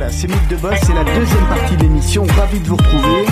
Voilà, c'est Mythe de Boss, c'est la deuxième partie de l'émission. Ravi de vous retrouver.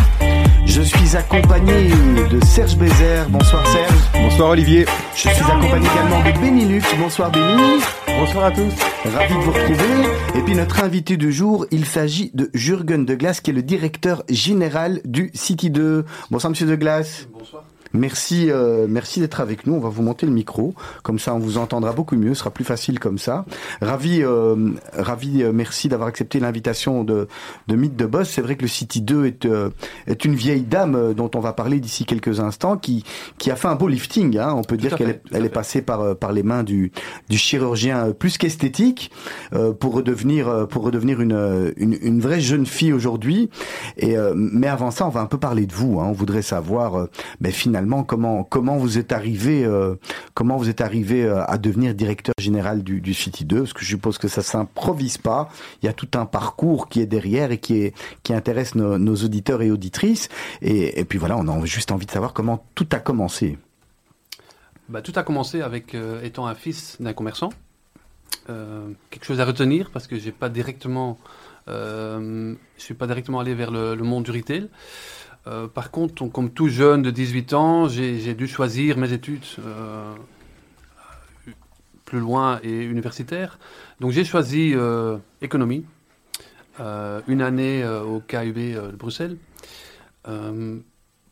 Je suis accompagné de Serge Bézère. Bonsoir Serge. Bonsoir Olivier. Je suis accompagné également de Benny Bonsoir Benny. Bonsoir à tous. Ravi de vous retrouver. Et puis notre invité du jour, il s'agit de Jürgen de Glace, qui est le directeur général du City 2. Bonsoir Monsieur de Glace. Bonsoir. Merci, euh, merci d'être avec nous. On va vous monter le micro, comme ça on vous entendra beaucoup mieux. Ce sera plus facile comme ça. Ravi, euh, ravi. Euh, merci d'avoir accepté l'invitation de de Mythe de Boss. C'est vrai que le City 2 est euh, est une vieille dame euh, dont on va parler d'ici quelques instants, qui qui a fait un beau lifting. Hein. On peut dire qu'elle est, elle est passée par par les mains du du chirurgien plus qu'esthétique pour redevenir pour redevenir une, une une vraie jeune fille aujourd'hui. Et mais avant ça, on va un peu parler de vous. Hein. On voudrait savoir, ben finalement comment vous êtes arrivé euh, comment vous êtes arrivé euh, à devenir directeur général du, du City 2 parce que je suppose que ça s'improvise pas. Il y a tout un parcours qui est derrière et qui intéresse nos, auditeurs et auditrices. Et, puis voilà on a juste envie de savoir comment tout a commencé. Bah, tout a commencé avec euh, étant un fils d'un commerçant. Quelque chose à retenir parce que j'ai pas directement suis pas directement allé vers le, le monde du retail euh, par contre, comme tout jeune de 18 ans, j'ai dû choisir mes études euh, plus loin et universitaires. Donc j'ai choisi euh, économie, une année au KUB de Bruxelles.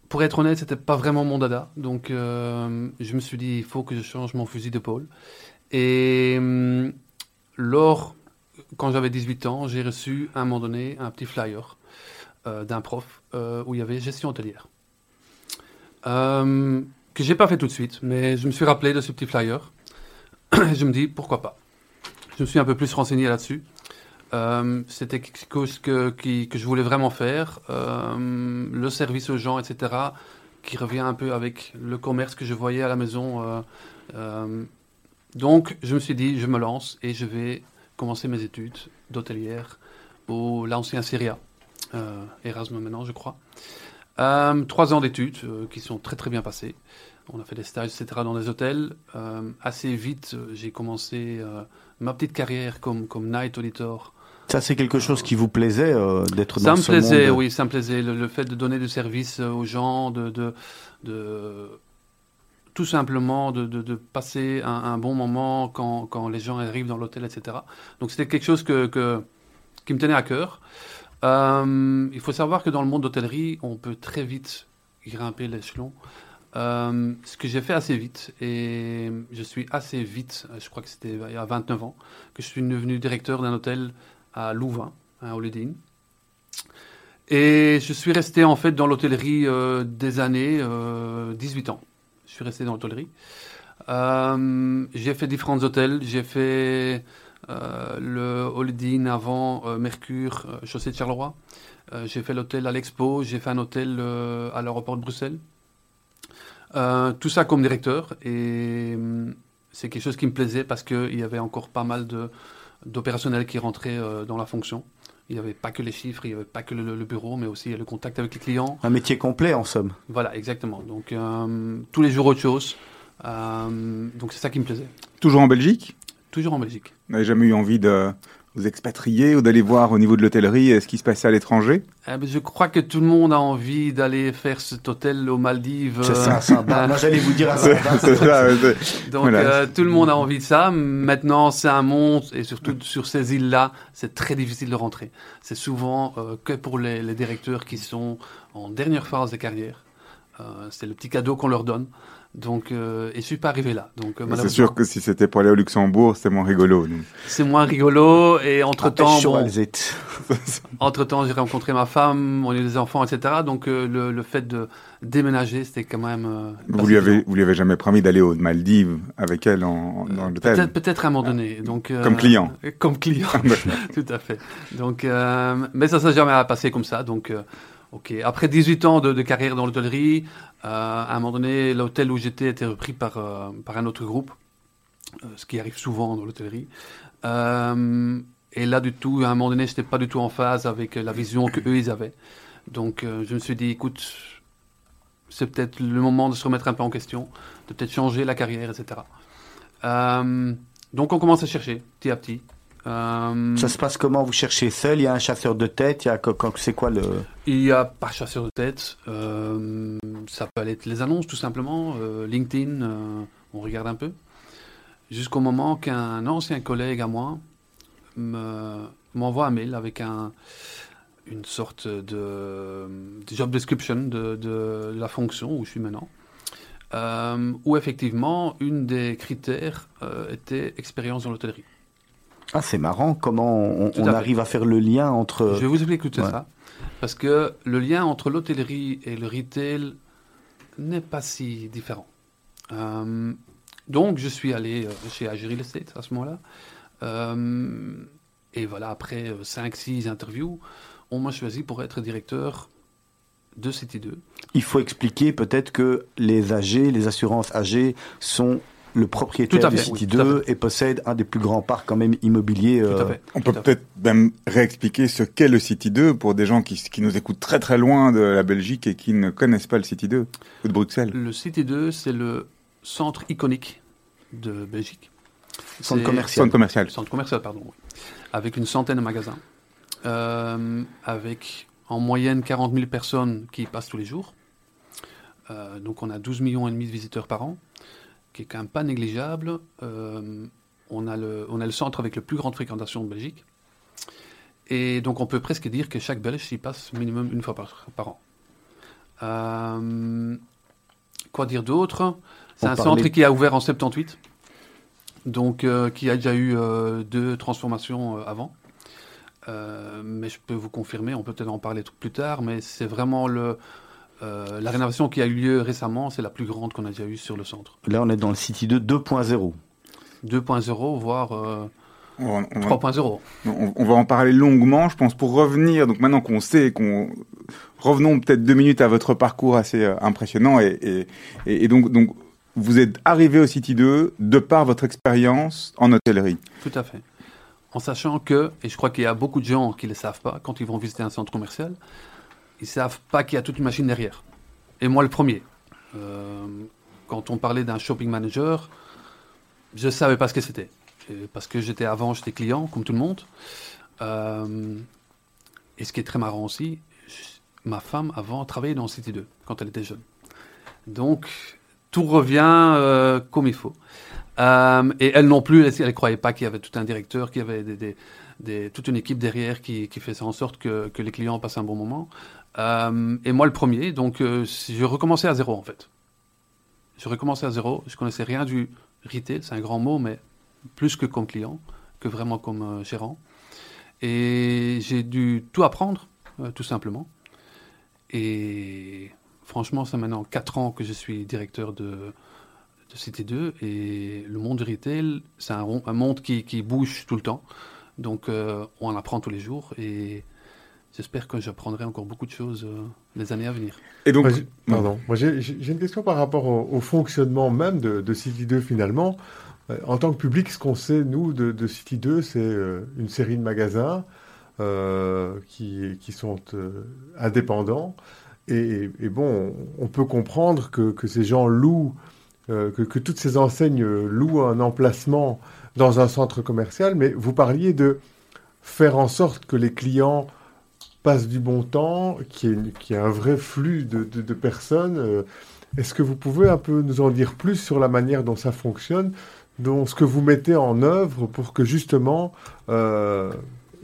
pour être honnête, c'était pas vraiment mon dada. Donc je me suis dit, il faut que je change mon fusil d'épaule. Et lors, quand j'avais 18 ans, j'ai reçu à un moment donné un petit flyer d'un prof euh, où il y avait gestion hôtelière. Euh, que j'ai pas fait tout de suite, mais je me suis rappelé de ce petit flyer. je me dis pourquoi pas. Je me suis un peu plus renseigné là-dessus. Euh, C'était quelque chose que, que, je voulais vraiment faire. Euh, le service aux gens, etc., qui revient un peu avec le commerce que je voyais à la maison. Euh, donc, je me suis dit, je me lance et je vais commencer mes études d'hôtelière au l'ancien Syria. Euh, Erasmus maintenant, je crois. Euh, trois ans d'études euh, qui sont très très bien passés. On a fait des stages, etc. dans des hôtels. assez vite, j'ai commencé ma petite carrière comme, comme night auditor. Ça, c'est quelque chose qui vous plaisait d'être dans ce Ça me plaisait, monde? oui, ça me plaisait. Le, le, fait de donner du service aux gens, de, de, de tout simplement de, de, de passer un, un, bon moment quand, quand les gens arrivent dans l'hôtel, etc. Donc c'était quelque chose que, que, qui me tenait à cœur. Euh, il faut savoir que dans le monde d'hôtellerie, on peut très vite grimper l'échelon. Euh, ce que j'ai fait assez vite, et je suis assez vite, je crois que c'était il y a 29 ans, que je suis devenu directeur d'un hôtel à Louvain, à Holiday Inn. Et je suis resté en fait dans l'hôtellerie euh, des années, euh, 18 ans. Je suis resté dans l'hôtellerie. Euh, j'ai fait différents hôtels, j'ai fait euh, le Holiday Inn avant euh, Mercure, euh, chaussée de Charleroi. j'ai fait l'hôtel à l'Expo, j'ai fait un hôtel à l'aéroport de Bruxelles. tout ça comme directeur et c'est quelque chose qui me plaisait parce qu'il y avait encore pas mal d'opérationnels qui rentraient dans la fonction. Il n'y avait pas que les chiffres, il n'y avait pas que le, le, bureau, mais aussi le contact avec les clients. Un métier complet en somme. Voilà, exactement. Donc euh, tous les jours autre chose. Euh, donc c'est ça qui me plaisait. Toujours en Belgique? Toujours en Belgique. Vous n'avez jamais eu envie de vous expatrier ou d'aller voir au niveau de l'hôtellerie ce qui se passait à l'étranger? Eh ben, Je crois que tout le monde a envie d'aller faire cet hôtel aux Maldives. C'est ça, ça. Euh, Moi, j'allais vous dire à ça. Donc, voilà. euh, tout le monde a envie de ça. Maintenant, c'est un monde, et surtout sur ces îles-là, c'est très difficile de rentrer. C'est souvent euh, que pour les, les, directeurs qui sont en dernière phase de carrière. Euh, c'est le petit cadeau qu'on leur donne. Donc, euh, et je suis pas arrivé là. Donc, euh, c'est sûr que si c'était pour aller au Luxembourg, c'est moins rigolo. C'est moins rigolo. Et entre temps, bon, entre temps, j'ai rencontré ma femme, on a eu des enfants, etc. Donc, euh, le, le, fait de déménager, c'était quand même. Euh, vous lui avez, vous lui avez jamais promis d'aller aux Maldives avec elle en, dans l'hôtel Peut-être, peut-être à un moment donné. Donc, comme client. Comme client. Tout à fait. Donc, mais ça s'est jamais passé comme ça. Donc. Ok. Après 18 ans de, carrière dans l'hôtellerie, euh, à un moment donné, l'hôtel où j'étais était repris par, euh, par un autre groupe, euh, ce qui arrive souvent dans l'hôtellerie. Et là, du tout, à un moment donné, j'étais pas du tout en phase avec la vision que eux ils avaient. Donc, je me suis dit, écoute, c'est peut-être le moment de se remettre un peu en question, de peut-être changer la carrière, etc. donc, on commence à chercher petit à petit. Euh, Ça se passe comment Vous cherchez seul Il y a un chasseur de tête Il y a c'est quoi le Il n'y a pas chasseur de tête. Euh, ça peut aller être les annonces, tout simplement. Euh, LinkedIn, on regarde un peu. Jusqu'au moment qu'un ancien collègue à moi me- m'envoie un mail avec un, une sorte de, de job description de, de la fonction où je suis maintenant. Où effectivement, une des critères était expérience dans l'hôtellerie. Ah, c'est marrant. Comment on, à arrive à faire le lien entre Je vais vous expliquer tout ouais. ça. Parce que le lien entre l'hôtellerie et le retail n'est pas si différent. Euh, donc, je suis allé euh, chez Agir Real Estate à ce moment-là. Euh, et voilà, après 5-6 interviews, on m'a choisi pour être directeur de City 2. Il faut expliquer peut-être que les AG, les assurances AG, sont le propriétaire Tout à City oui, tout à 2 et possèdent un des plus grands parcs quand même immobiliers. Tout euh, à fait. On peut peut-être même réexpliquer ce qu'est le City 2 pour des gens qui, qui nous écoutent très très loin de la Belgique et qui ne connaissent pas le City 2 ou de Bruxelles. Le City 2, c'est le centre iconique de Belgique. Centre commercial. Centre commercial. Centre commercial, pardon. oui. Avec une centaine de magasins. Euh, avec en moyenne 40 000 personnes qui y passent tous les jours. Euh, donc on a 12 millions et demi de visiteurs par an, qui est quand même pas négligeable. Euh, on, a le, on a le centre avec le plus grande fréquentation de Belgique. Et donc on peut presque dire que chaque Belge y passe minimum une fois par, par an. Euh, quoi dire d'autre? C'est un parlait- centre qui a ouvert en 78, donc euh, qui a déjà eu euh, deux transformations avant. Mais je peux vous confirmer, on peut peut-être en parler plus tard, mais c'est vraiment le, euh, la rénovation qui a eu lieu récemment, c'est la plus grande qu'on a déjà eue sur le centre. Là, on est dans le City 2 2.0. 2.0, voire euh, On, on- 3.0. on- on va en parler longuement, je pense, pour revenir. Donc maintenant qu'on sait, qu'on revenons peut-être deux minutes à votre parcours assez euh, impressionnant et, et, et- et donc, donc vous êtes arrivé au City 2 de par votre expérience en hôtellerie. Tout à fait. En sachant que, et je crois qu'il y a beaucoup de gens qui ne le savent pas quand ils vont visiter un centre commercial, ils savent pas qu'il y a toute une machine derrière. Et moi le premier. Euh, quand on parlait d'un shopping manager, je ne savais pas ce que c'était. Parce que j'étais avant, j'étais client, comme tout le monde. Euh, et ce qui est très marrant aussi, ma femme avant travaillait dans City 2 quand elle était jeune. Donc tout revient euh, comme il faut. Et elle non plus, elle ne croyait pas qu'il y avait tout un directeur, qu'il y avait toute une équipe derrière qui, faisait en sorte que les clients passent un bon moment. Euh, et moi le premier, donc euh, je recommençais à zéro en fait. Je recommençais à zéro, je connaissais rien du retail, c'est un grand mot, mais plus que comme client, que vraiment comme euh, gérant. Et j'ai dû tout apprendre, euh, tout simplement. Et franchement, c'est maintenant 4 ans que je suis directeur de, de Cité 2. Et le monde du retail, c'est un, monde qui, qui bouge tout le temps. Donc, on en apprend tous les jours. Et j'espère que j'apprendrai encore beaucoup de choses euh, les années à venir. Et donc, Moi, pardon. Moi, j'ai une question par rapport au, au fonctionnement même de, de City 2 finalement. Euh, En tant que public, ce qu'on sait, nous, de, de City 2, c'est euh, une série de magasins euh, qui, qui sont euh, indépendants. Et, et bon, on, peut comprendre que, que ces gens louent, euh, que, que toutes ces enseignes louent un emplacement dans un centre commercial, mais vous parliez de faire en sorte que les clients passe du bon temps, qu'il y ait un vrai flux de, personnes. euh, Est-ce que vous pouvez un peu nous en dire plus sur la manière dont ça fonctionne, dont ce que vous mettez en œuvre pour que justement euh,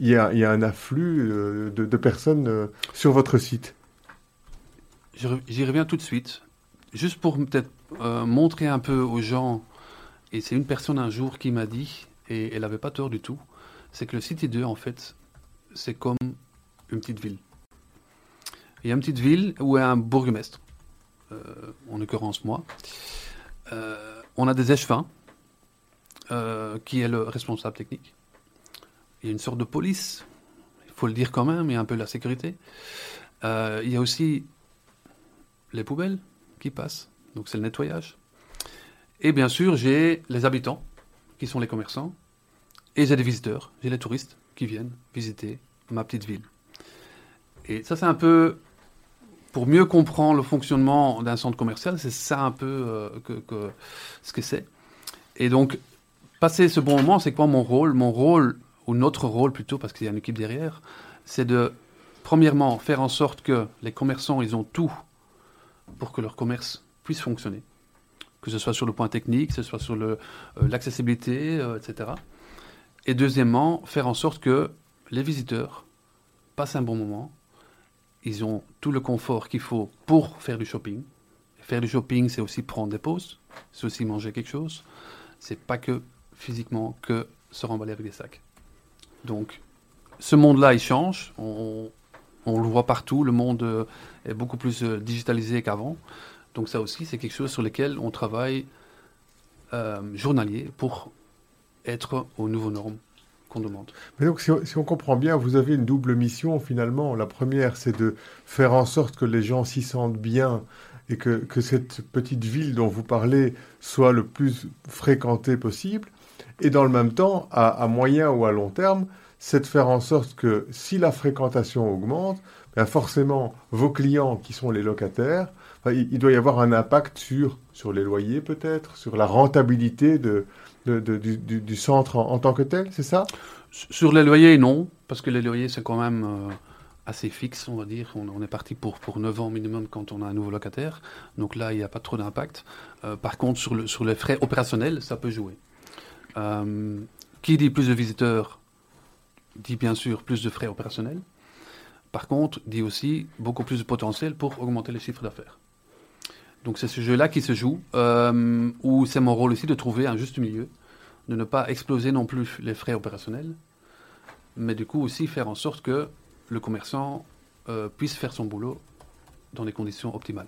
il y, a, a un afflux euh, de, personnes sur votre site? J'y reviens tout de suite. Juste pour peut-être montrer un peu aux gens, et c'est une personne un jour qui m'a dit, et elle n'avait pas tort du tout, c'est que le City 2, en fait, c'est comme une petite ville. Il y a une petite ville où il un bourgmestre, euh, en l'occurrence moi. Euh, on a des échevins, euh, qui est le responsable technique. Il y a une sorte de police, il faut le dire quand même, il y a un peu la sécurité. Euh, il y a aussi les poubelles qui passent, donc c'est le nettoyage. Et bien sûr, j'ai les habitants, qui sont les commerçants, et j'ai des visiteurs, j'ai les touristes qui viennent visiter ma petite ville. Et ça, c'est un peu, pour mieux comprendre le fonctionnement d'un centre commercial, c'est ça un peu euh, que, ce que c'est. Et donc, passer ce bon moment, c'est quoi mon rôle? Mon rôle ou notre rôle plutôt, parce qu'il y a une équipe derrière, c'est de, premièrement, faire en sorte que les commerçants, ils ont tout pour que leur commerce puisse fonctionner. Que ce soit sur le point technique, que ce soit sur euh, l'accessibilité, euh, etc. Et deuxièmement, faire en sorte que les visiteurs passent un bon moment. Ils ont tout le confort qu'il faut pour faire du shopping. Faire du shopping, c'est aussi prendre des pauses, c'est aussi manger quelque chose. C'est pas que physiquement que se remballer avec des sacs. Donc, ce monde-là, il change. On, le voit partout. Le monde euh, est beaucoup plus euh, digitalisé qu'avant. Donc, ça aussi, c'est quelque chose sur lequel on travaille euh, journalier pour être aux nouveaux normes Mais donc, si on, comprend bien, vous avez une double mission finalement. La première, c'est de faire en sorte que les gens s'y sentent bien et que, que cette petite ville dont vous parlez soit le plus fréquentée possible. Et dans le même temps, à, moyen ou à long terme, c'est de faire en sorte que si la fréquentation augmente, ben forcément, vos clients qui sont les locataires, enfin, il, il doit y avoir un impact sur, sur les loyers peut-être, sur la rentabilité de, du, centre en, tant que tel, c'est ça? Sur les loyers, non, parce que les loyers, c'est quand même euh, assez fixe, on va dire. On, est parti pour, pour 9 ans minimum quand on a un nouveau locataire. Donc là, il n'y a pas trop d'impact. Euh, par contre, sur les frais opérationnels, ça peut jouer. Euh, qui dit plus de visiteurs dit bien sûr plus de frais opérationnels. Par contre, dit aussi beaucoup plus de potentiel pour augmenter les chiffres d'affaires. Donc c'est ce jeu-là qui se joue, euh, où c'est mon rôle aussi de trouver un juste milieu, de ne pas exploser non plus les frais opérationnels, mais du coup aussi faire en sorte que le commerçant euh, puisse faire son boulot dans des conditions optimales.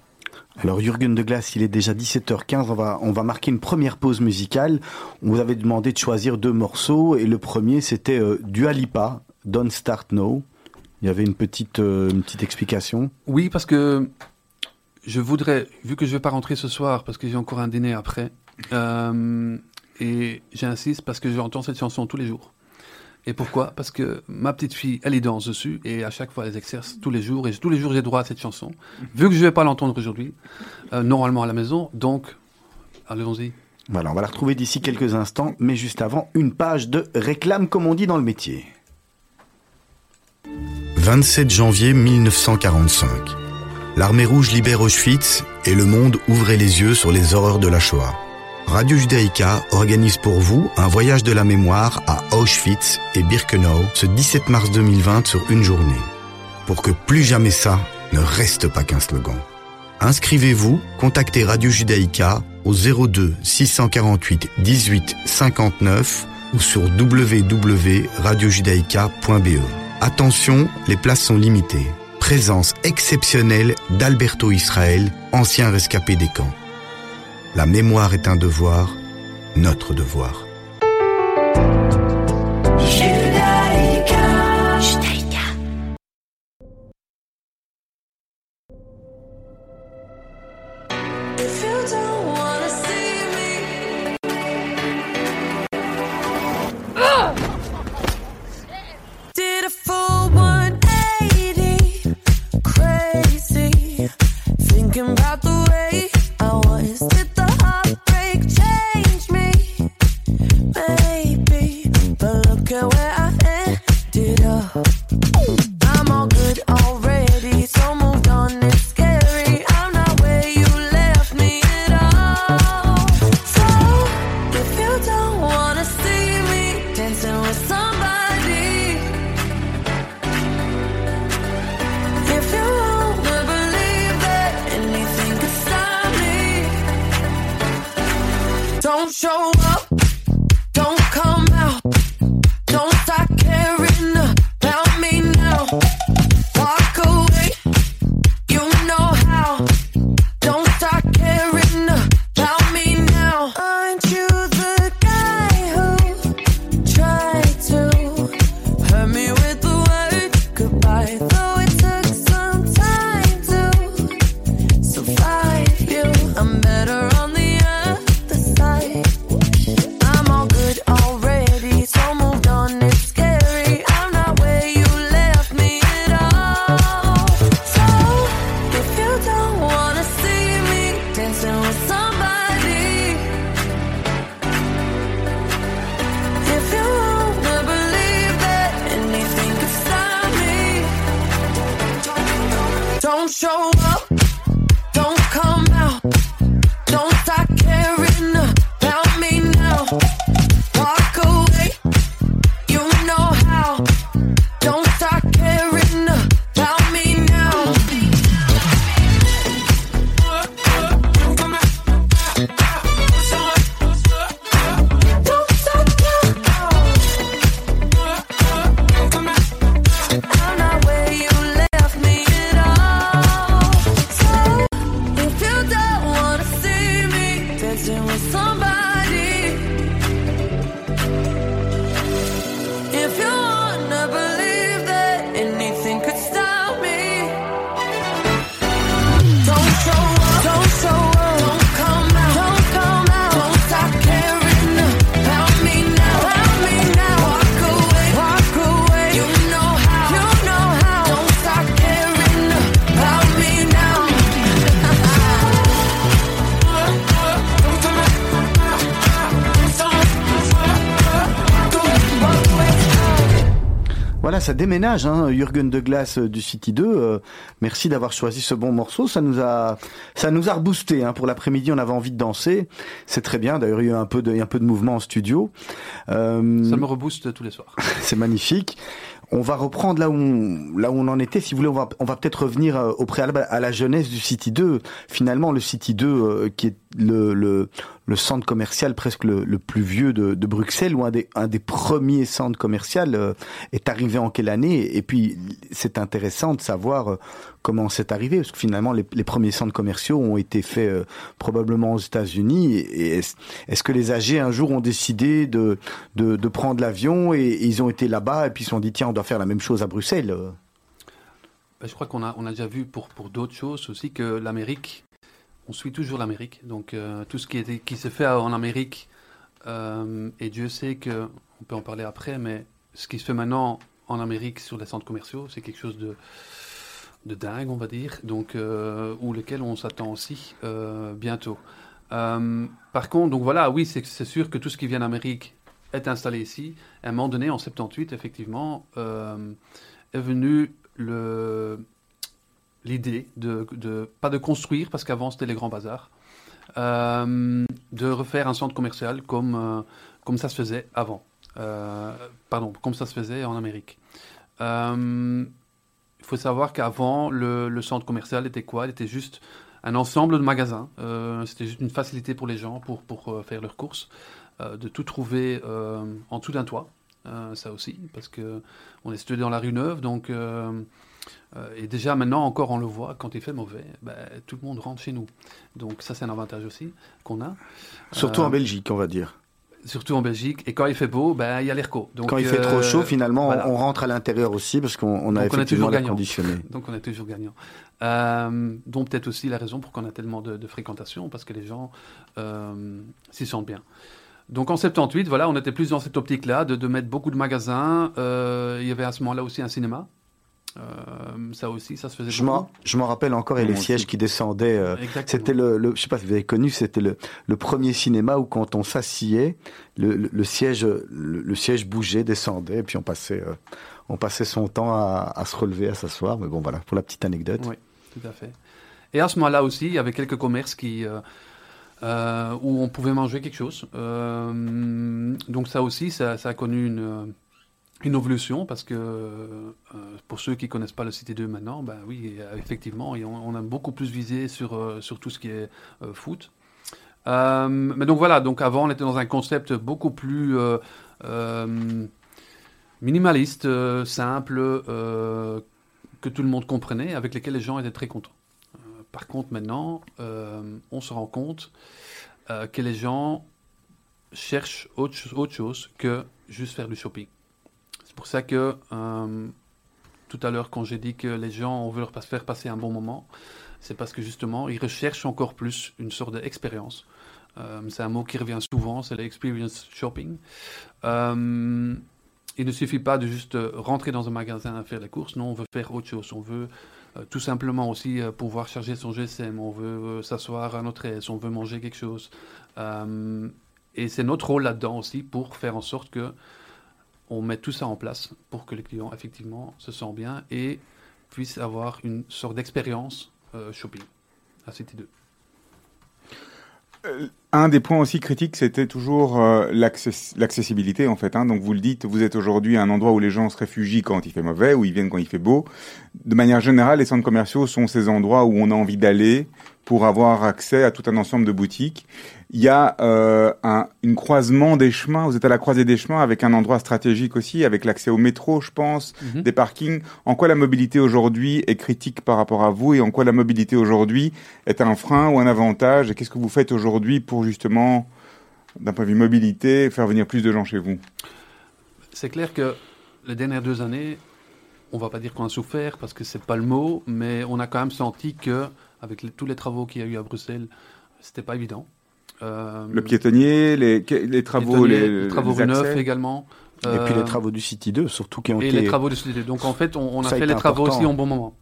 Alors Jürgen de Glace, il est déjà 17h15, on va, on va marquer une première pause musicale. On vous avait demandé de choisir deux morceaux et le premier c'était euh, Dua Lipa, Don't Start Now. Il y avait une petite, euh, une petite explication. Oui, parce que je voudrais, vu que je ne vais pas rentrer ce soir, parce que j'ai encore un dîner après, euh, et j'insiste parce que j'entends cette chanson tous les jours. Et pourquoi? Parce que ma petite fille, elle y danse dessus, et à chaque fois, elle exerce tous les jours, et tous les jours, j'ai droit à cette chanson. Vu que je ne vais pas l'entendre aujourd'hui, euh, normalement à la maison, donc, allons-y. Voilà, on va la retrouver d'ici quelques instants, mais juste avant, une page de réclame comme on dit dans le métier. 27 janvier 1945. L'armée rouge libère Auschwitz et le monde ouvrait les yeux sur les horreurs de la Shoah. Radio Judaïka organise pour vous un voyage de la mémoire à Auschwitz et Birkenau ce 17 mars 2020 sur une journée. Pour que plus jamais ça ne reste pas qu'un slogan. Inscrivez-vous, contactez Radio Judaïka au 02 648 18 59 ou sur www.radiojudaïka.be. Attention, les places sont limitées. Présence exceptionnelle d'Alberto Israël, ancien rescapé des camps. La mémoire est un devoir, notre devoir. Show up, ça déménage, hein, Jürgen de Glace euh, du City 2. euh, merci d'avoir choisi ce bon morceau. Ça nous a, ça nous a reboosté. Hein, pour l'après-midi, on avait envie de danser. C'est très bien. D'ailleurs, il y a eu un peu de, un peu de mouvement en studio. Euh, Ça me rebooste tous les soirs. c'est magnifique. On va reprendre là où on, là où on en était. Si vous voulez, on va, on va peut-être revenir au préalable à la jeunesse du City 2. Finalement, le City 2, euh, qui est le, le, le centre commercial presque le, plus vieux de, Bruxelles, ou un des, un des premiers centres commerciaux, euh, est arrivé en quelle année? Et puis, c'est intéressant de savoir euh, comment c'est arrivé, parce que finalement, les, premiers centres commerciaux ont été faits euh, probablement aux États-Unis. Est-ce que les âgés un jour ont décidé de, de, prendre l'avion et, ils ont été là-bas et puis ils se sont dit tiens, on doit faire la même chose à Bruxelles? Ben, je crois qu'on a, on a déjà vu pour, pour d'autres choses aussi que l'Amérique, on suit toujours l'Amérique. Donc euh, tout ce qui, est, qui se fait en Amérique, euh, et Dieu sait que, on peut en parler après, mais ce qui se fait maintenant en Amérique sur les centres commerciaux, c'est quelque chose de, de dingue, on va dire, donc, euh, ou lequel on s'attend aussi bientôt. Par contre, donc voilà, oui, c'est sûr que tout ce qui vient d'Amérique est installé ici. À un moment donné, en 78, effectivement, est venu le l'idée de, de pas de construire parce qu'avant c'était les grands bazars, euh, de refaire un centre commercial comme euh, comme ça se faisait avant. Euh, pardon, comme ça se faisait en Amérique. Il faut savoir qu'avant le, centre commercial était quoi? Il était juste un ensemble de magasins. C'était juste une facilité pour les gens pour pour faire leurs courses, de tout trouver en dessous d'un toit. Ça aussi, parce que on est situé dans la rue Neuve, donc et déjà maintenant encore on le voit quand il fait mauvais, ben, tout le monde rentre chez nous. Donc ça c'est un avantage aussi qu'on a. Surtout Euh, en Belgique, on va dire. Surtout en Belgique. Et quand il fait beau, ben il y a l'ERCO. Donc Quand il fait euh, trop chaud, finalement, voilà. on rentre à l'intérieur aussi parce qu'on on a Donc on effectivement toujours gagnant. conditionné. Donc on est toujours gagnant. Euh, dont peut-être aussi la raison pour qu'on a tellement de, de fréquentation, parce que les gens euh, s'y sentent bien. Donc en 78, voilà, on était plus dans cette optique-là, de, de mettre beaucoup de magasins. Euh, il y avait à ce moment-là aussi un cinéma. Euh, ça aussi, ça se faisait Je m'en, je m'en rappelle encore, et les sièges aussi. qui descendaient. euh, Exactement. C'était le, le, je sais pas si vous avez connu, c'était le, le premier cinéma où quand on s'asseyait, le, le, le siège, le, le siège bougeait, descendait, et puis on passait, euh, on passait son temps à, à se relever, à s'asseoir. Mais bon, voilà, pour la petite anecdote. Oui, tout à fait. Et à ce moment-là aussi, il y avait quelques commerces qui, euh, euh, où on pouvait manger quelque chose. Euh, donc ça aussi, ça, ça a connu une, une évolution parce que euh, pour ceux qui connaissent pas le Cité 2 maintenant, ben oui, euh, effectivement, on, a beaucoup plus visé sur, euh, sur tout ce qui est foot. Mais donc voilà, donc avant on était dans un concept beaucoup plus minimaliste, simple, que tout le monde comprenait, avec lesquels les gens étaient très contents. Par contre, maintenant, on se rend compte que les gens cherchent autre, autre chose que juste faire du shopping. C'est pour ça que euh, tout à l'heure, quand j'ai dit que les gens, on veut leur faire passer un bon moment, c'est parce que justement, ils recherchent encore plus une sorte d'expérience. Euh, c'est un mot qui revient souvent, c'est l'experience shopping. Euh, il ne suffit pas de juste rentrer dans un magasin à faire les courses. Non, on veut faire autre chose. On veut tout simplement aussi pouvoir charger son GSM. On veut s'asseoir à notre aise. On veut manger quelque chose. Et c'est notre rôle là-dedans aussi pour faire en sorte que on met tout ça en place pour que les clients effectivement se sentent bien et puissent avoir une sorte d'expérience euh, shopping à City 2. Euh, Un des points aussi critiques, c'était toujours euh, l'access- l'accessibilité en fait. Hein. Donc vous le dites, vous êtes aujourd'hui un endroit où les gens se réfugient quand il fait mauvais, où ils viennent quand il fait beau. De manière générale, les centres commerciaux sont ces endroits où on a envie d'aller pour avoir accès à tout un ensemble de boutiques. Il y a euh, un une croisement des chemins. Vous êtes à la croisée des chemins avec un endroit stratégique aussi, avec l'accès au métro, je pense, Mhm. des parkings. En quoi la mobilité aujourd'hui est critique par rapport à vous et en quoi la mobilité aujourd'hui est un frein ou un avantage? Et qu'est-ce que vous faites aujourd'hui pour justement, d'un point de vue mobilité, faire venir plus de gens chez vous? C'est clair que les dernières deux années, on va pas dire qu'on a souffert parce que c'est pas le mot, mais on a quand même senti que avec les- tous les travaux qu'il y a eu à Bruxelles, c'était pas évident. Euh, Le piétonnier, les, les travaux, les, les travaux les rue Neuf accès également. Et puis Euh, les travaux du City 2, surtout qui ont et été... les travaux de société. Donc en fait, on, on a fait les travaux important. aussi au bon moment.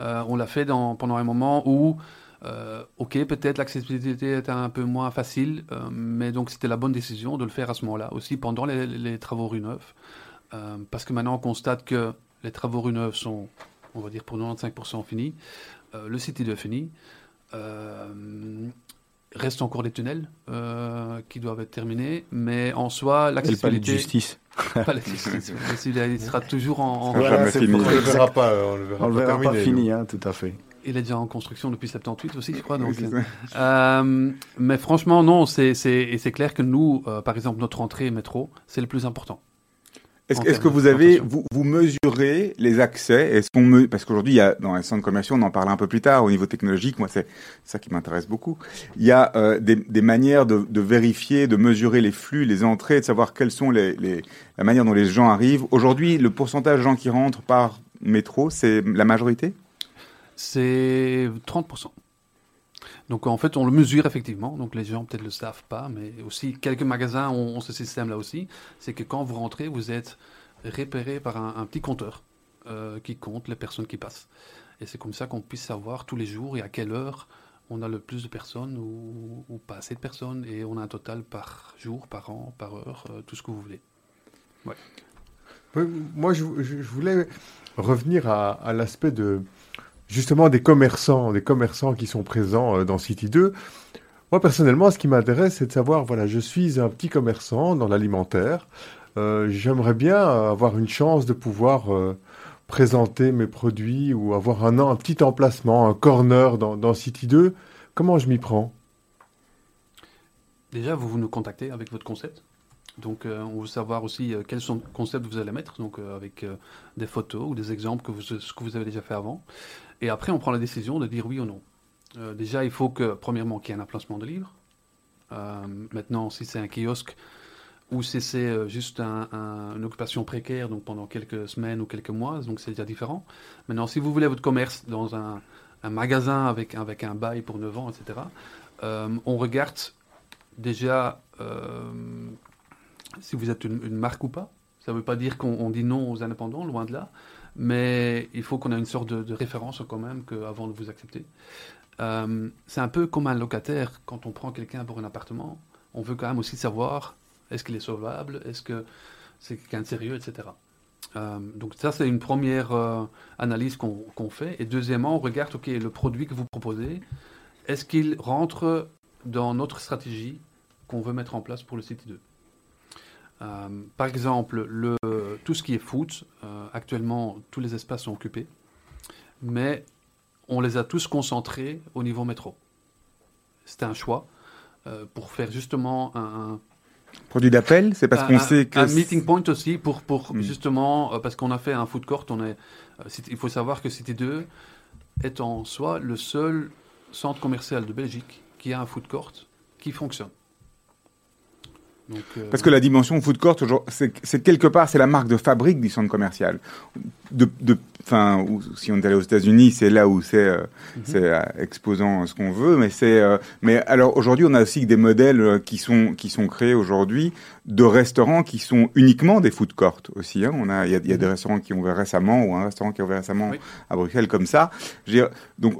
Euh, on l'a fait dans, pendant un moment où, euh, ok, peut-être l'accessibilité était un peu moins facile, euh, mais donc c'était la bonne décision de le faire à ce moment-là, aussi pendant les, les travaux rue Neuve. Euh, parce que maintenant on constate que les travaux rue Neuve sont, on va dire pour 95% finis, Euh, le City 2 est fini. Euh, reste encore les tunnels euh, qui doivent être terminés, mais en soi, Et le palais de l'accessibilité... justice. Pas la justice, il sera toujours en, en- Ouais. jamais c'est fini. pour- On le verra pas, euh, on le verra On le pas verra pas terminé, fini, hein, tout à fait. Il est déjà en construction depuis 78 aussi, je crois. Donc, c'est euh, euh, mais franchement, non, c'est c'est et c'est clair que nous, euh, par exemple, notre entrée métro, c'est le plus important. Est-ce est-ce que vous avez, vous, vous mesurez les accès? Est-ce qu'on me, parce qu'aujourd'hui, il y a dans les centres commerciaux, on en parle un peu plus tard au niveau technologique. Moi, c'est ça qui m'intéresse beaucoup. Il y a euh, des, des manières de, de vérifier, de mesurer les flux, les entrées, de savoir quelles sont les, les la manière dont les gens arrivent. Aujourd'hui, le pourcentage de gens qui rentrent par métro, c'est la majorité? C'est 30%. Donc en fait, on le mesure effectivement. Donc les gens peut-être le savent pas, mais aussi quelques magasins ont, ce système-là aussi. C'est que quand vous rentrez, vous êtes repéré par un, petit compteur euh, qui compte les personnes qui passent. Et c'est comme ça qu'on puisse savoir tous les jours et à quelle heure on a le plus de personnes ou, pas assez de personnes. Et on a un total par jour, par an, par heure, euh, tout ce que vous voulez. Oui, Moi, je, voulais revenir à l'aspect de justement des commerçants, des commerçants qui sont présents euh, dans City 2. Moi, personnellement, ce qui m'intéresse, c'est de savoir, voilà, je suis un petit commerçant dans l'alimentaire. Euh, J'aimerais bien avoir une chance de pouvoir euh, présenter mes produits ou avoir un, petit emplacement, un corner dans, City 2. Comment je m'y prends? Déjà, vous, nous contactez avec votre concept. Donc, on veut savoir aussi quels sont concepts vous allez mettre, donc avec des photos ou des exemples que ce que vous avez déjà fait avant. Et après, on prend la décision de dire oui ou non. Euh, déjà, il faut que, premièrement, qu'il y ait un emplacement de livre. Euh, maintenant, si c'est un kiosque ou si c'est euh, juste un- un- une occupation précaire, donc pendant quelques semaines ou quelques mois, donc c'est déjà différent. Maintenant, si vous voulez votre commerce dans un, magasin avec, avec un bail pour 9 ans, etc., on regarde déjà si vous êtes une, marque ou pas. Ça ne veut pas dire qu'on on dit non aux indépendants, loin de là. Mais il faut qu'on ait une sorte de, référence quand même que, avant de vous accepter. Euh, c'est un peu comme un locataire. Quand on prend quelqu'un pour un appartement, on veut quand même aussi savoir est-ce qu'il est sauvable, est-ce que c'est quelqu'un de sérieux, etc. Euh, donc ça, c'est une première euh, analyse qu'on qu'on fait. Et deuxièmement, on regarde, OK, le produit que vous proposez, est-ce qu'il rentre dans notre stratégie qu'on veut mettre en place pour le City 2 Euh, Par exemple, le, tout ce qui est foot, euh, actuellement, tous les espaces sont occupés, mais on les a tous concentrés au niveau métro. C'était un choix euh, pour faire justement un, un- Produit d'appel, c'est parce qu'on sait que un meeting point aussi pour, pour Mm. justement parce qu'on a fait un food court. On est, il faut savoir que City 2 est en soi le seul centre commercial de Belgique qui a un food court qui fonctionne. Donc, euh, Parce que la dimension food court, c'est quelque part, c'est la marque de fabrique du centre commercial. De, de, enfin, ou si on est allé aux États-Unis, c'est là où c'est, euh, Mhm. euh, exposant ce qu'on veut. Mais c'est, mais alors aujourd'hui, on a aussi des modèles qui sont qui sont créés aujourd'hui de restaurants qui sont uniquement des food courts aussi. Hein. On a, il y a, il y a des restaurants qui ont ouvert récemment ou un restaurant qui a ouvert récemment Mhm. Oui. à Bruxelles comme ça. Je veux dire, donc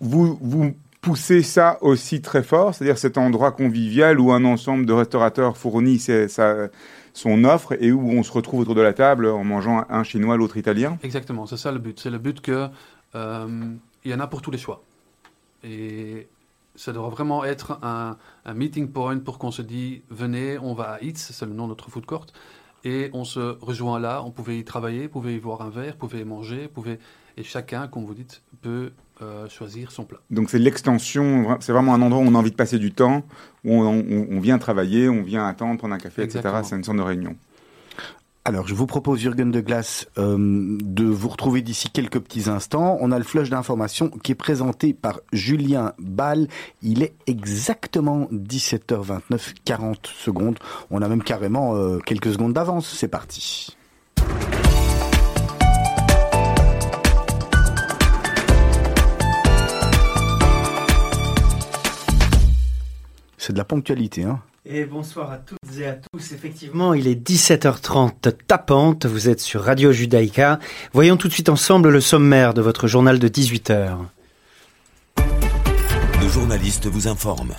vous vous poussez ça aussi très fort, c'est-à-dire cet endroit convivial où un ensemble de restaurateurs fournit sa- son offre et où on se retrouve autour de la table en mangeant un chinois, l'autre italien. Exactement, c'est ça le but. C'est le but que euh, il y en a pour tous les choix. Et ça doit vraiment être un, un meeting point pour qu'on se dise venez, on va à Hitz, c'est le nom de notre food court, et on se rejoint là. On pouvait y travailler, pouvait y boire un verre, pouvait y manger, pouvait et chacun, comme vous dites, peut euh, choisir son plat. Donc c'est l'extension, c'est vraiment un endroit où on a envie de passer du temps, où on, on- on vient travailler, on vient attendre, prendre un café, Exactement. etc. C'est une sorte de réunion. Alors, je vous propose, Jürgen de Glace, euh, de vous retrouver d'ici quelques petits instants. On a le flush d'information qui est présenté par Julien Ball. Il est exactement 17h29, 40 secondes. On a même carrément euh, quelques secondes d'avance. C'est parti. C'est de la ponctualité, hein Et bonsoir à toutes et à tous. Effectivement, il est 17h30 tapante. Vous êtes sur Radio Judaïka. Voyons tout de suite ensemble le sommaire de votre journal de 18h. Nos journalistes vous informent.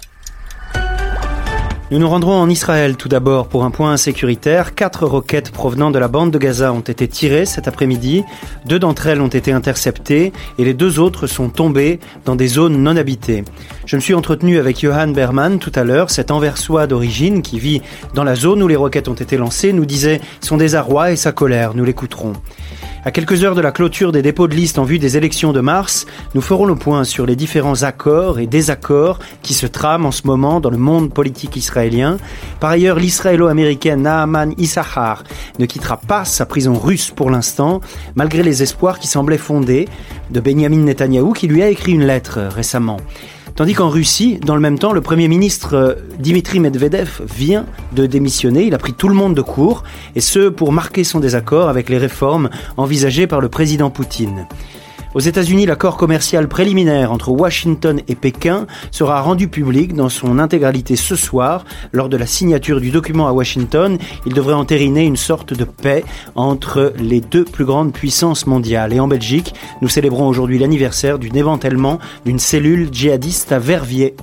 Nous nous rendrons en Israël tout d'abord pour un point sécuritaire. Quatre roquettes provenant de la bande de Gaza ont été tirées cet après-midi. Deux d'entre elles ont été interceptées et les deux autres sont tombées dans des zones non habitées. Je me suis entretenu avec Johan Berman tout à l'heure, cet anversois d'origine qui vit dans la zone où les roquettes ont été lancées, nous disait son désarroi et sa colère. Nous l'écouterons. À quelques heures de la clôture des dépôts de liste en vue des élections de mars, nous ferons le point sur les différents accords et désaccords qui se trament en ce moment dans le monde politique israélien. Par ailleurs, l'israélo-américaine Naaman Issachar ne quittera pas sa prison russe pour l'instant, malgré les espoirs qui semblaient fondés de Benjamin Netanyahou qui lui a écrit une lettre euh, récemment. Tandis qu'en Russie, dans le même temps, le Premier ministre euh, Dimitri Medvedev vient de démissionner. Il a pris tout le monde de court, et ce pour marquer son désaccord avec les réformes envisagées par le président Poutine. Aux États-Unis, l'accord commercial préliminaire entre Washington et Pékin sera rendu public dans son intégralité ce soir. Lors de la signature du document à Washington, il devrait entériner une sorte de paix entre les deux plus grandes puissances mondiales. Et en Belgique, nous célébrons aujourd'hui l'anniversaire du démantèlement d'une cellule djihadiste à Verviers.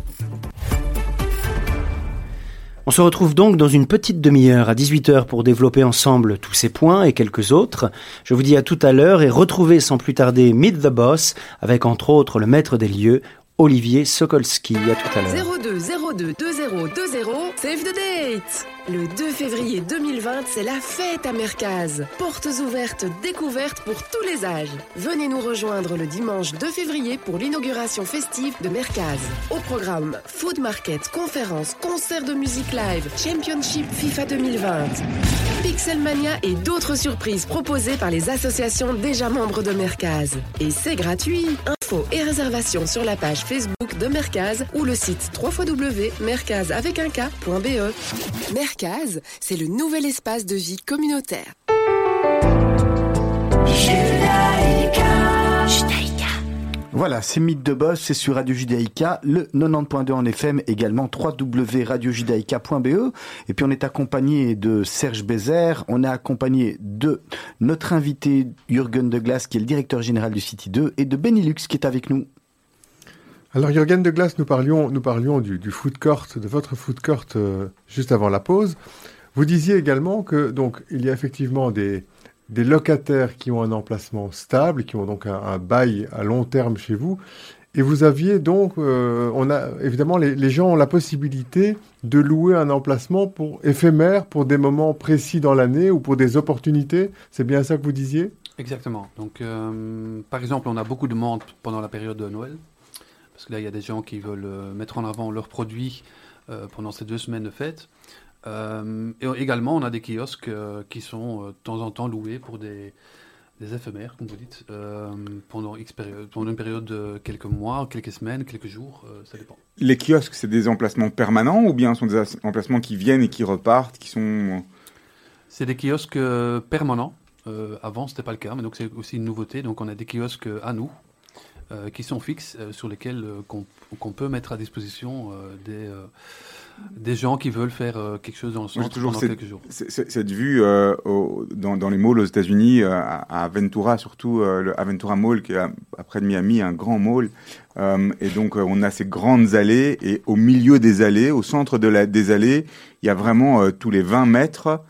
On se retrouve donc dans une petite demi-heure à 18h pour développer ensemble tous ces points et quelques autres. Je vous dis à tout à l'heure et retrouvez sans plus tarder Meet the Boss avec entre autres le maître des lieux, Olivier Sokolski. À tout à l'heure. 02 02 20 20 Save the date Le 2 février 2020, c'est la fête à Mercaz. Portes ouvertes, découvertes pour tous les âges. Venez nous rejoindre le dimanche 2 février pour l'inauguration festive de Mercaz. Au programme, food market, conférences, concerts de musique live, championship FIFA 2020, Pixelmania et d'autres surprises proposées par les associations déjà membres de Mercaz. Et c'est gratuit Infos et réservations sur la page Facebook de Mercaz ou le site www.mercaz avec un K.be. Mercaz, c'est le nouvel espace de vie communautaire. Voilà, c'est Mythe de Boss, c'est sur Radio Judaïka, le 90.2 en FM, également www.radiojudaïka.be. Et puis on est accompagné de Serge Bézère, on est accompagné de notre invité Jürgen de Glace, qui est le directeur général du City 2, et de Benilux qui est avec nous. Alors, Jürgen de parlions, nous parlions du, du food court, de votre food court euh, juste avant la pause. Vous disiez également que, donc, il y a effectivement des, des locataires qui ont un emplacement stable, qui ont donc un, bail à long terme chez vous. Et vous aviez donc, euh, on a évidemment, les, gens ont la possibilité de louer un emplacement pour éphémère, pour des moments précis dans l'année ou pour des opportunités. C'est bien ça que vous disiez? Exactement. Donc, euh, par exemple, on a beaucoup de monde pendant la période de Noël. Parce que là, il y a des gens qui veulent euh, mettre en avant leurs produits pendant ces deux semaines de fête. Euh, et également, on a des kiosques euh, qui sont euh, de temps en temps loués pour des, des éphémères, comme vous dites, pendant, une période de quelques mois, quelques semaines, quelques jours, ça dépend. Les kiosques, c'est des emplacements permanents ou bien sont des emplacements qui viennent et qui repartent, qui sont... C'est des kiosques permanents. Avant, ce n'était pas le cas, mais donc c'est aussi une nouveauté. Donc, on a des kiosques à nous, qui sont fixes, sur lesquels qu'on peut mettre à disposition des, des gens qui veulent faire euh, quelque chose dans le centre toujours pendant cette- quelques jours. Cette vue euh, au- dans, dans les malls aux États-Unis, euh, à à Ventura, surtout le Aventura Mall, qui est à- après de Miami, un grand mall. Et donc, on a ces grandes allées, et au milieu des allées, au centre de la, des allées, il y a vraiment tous les 20 mètres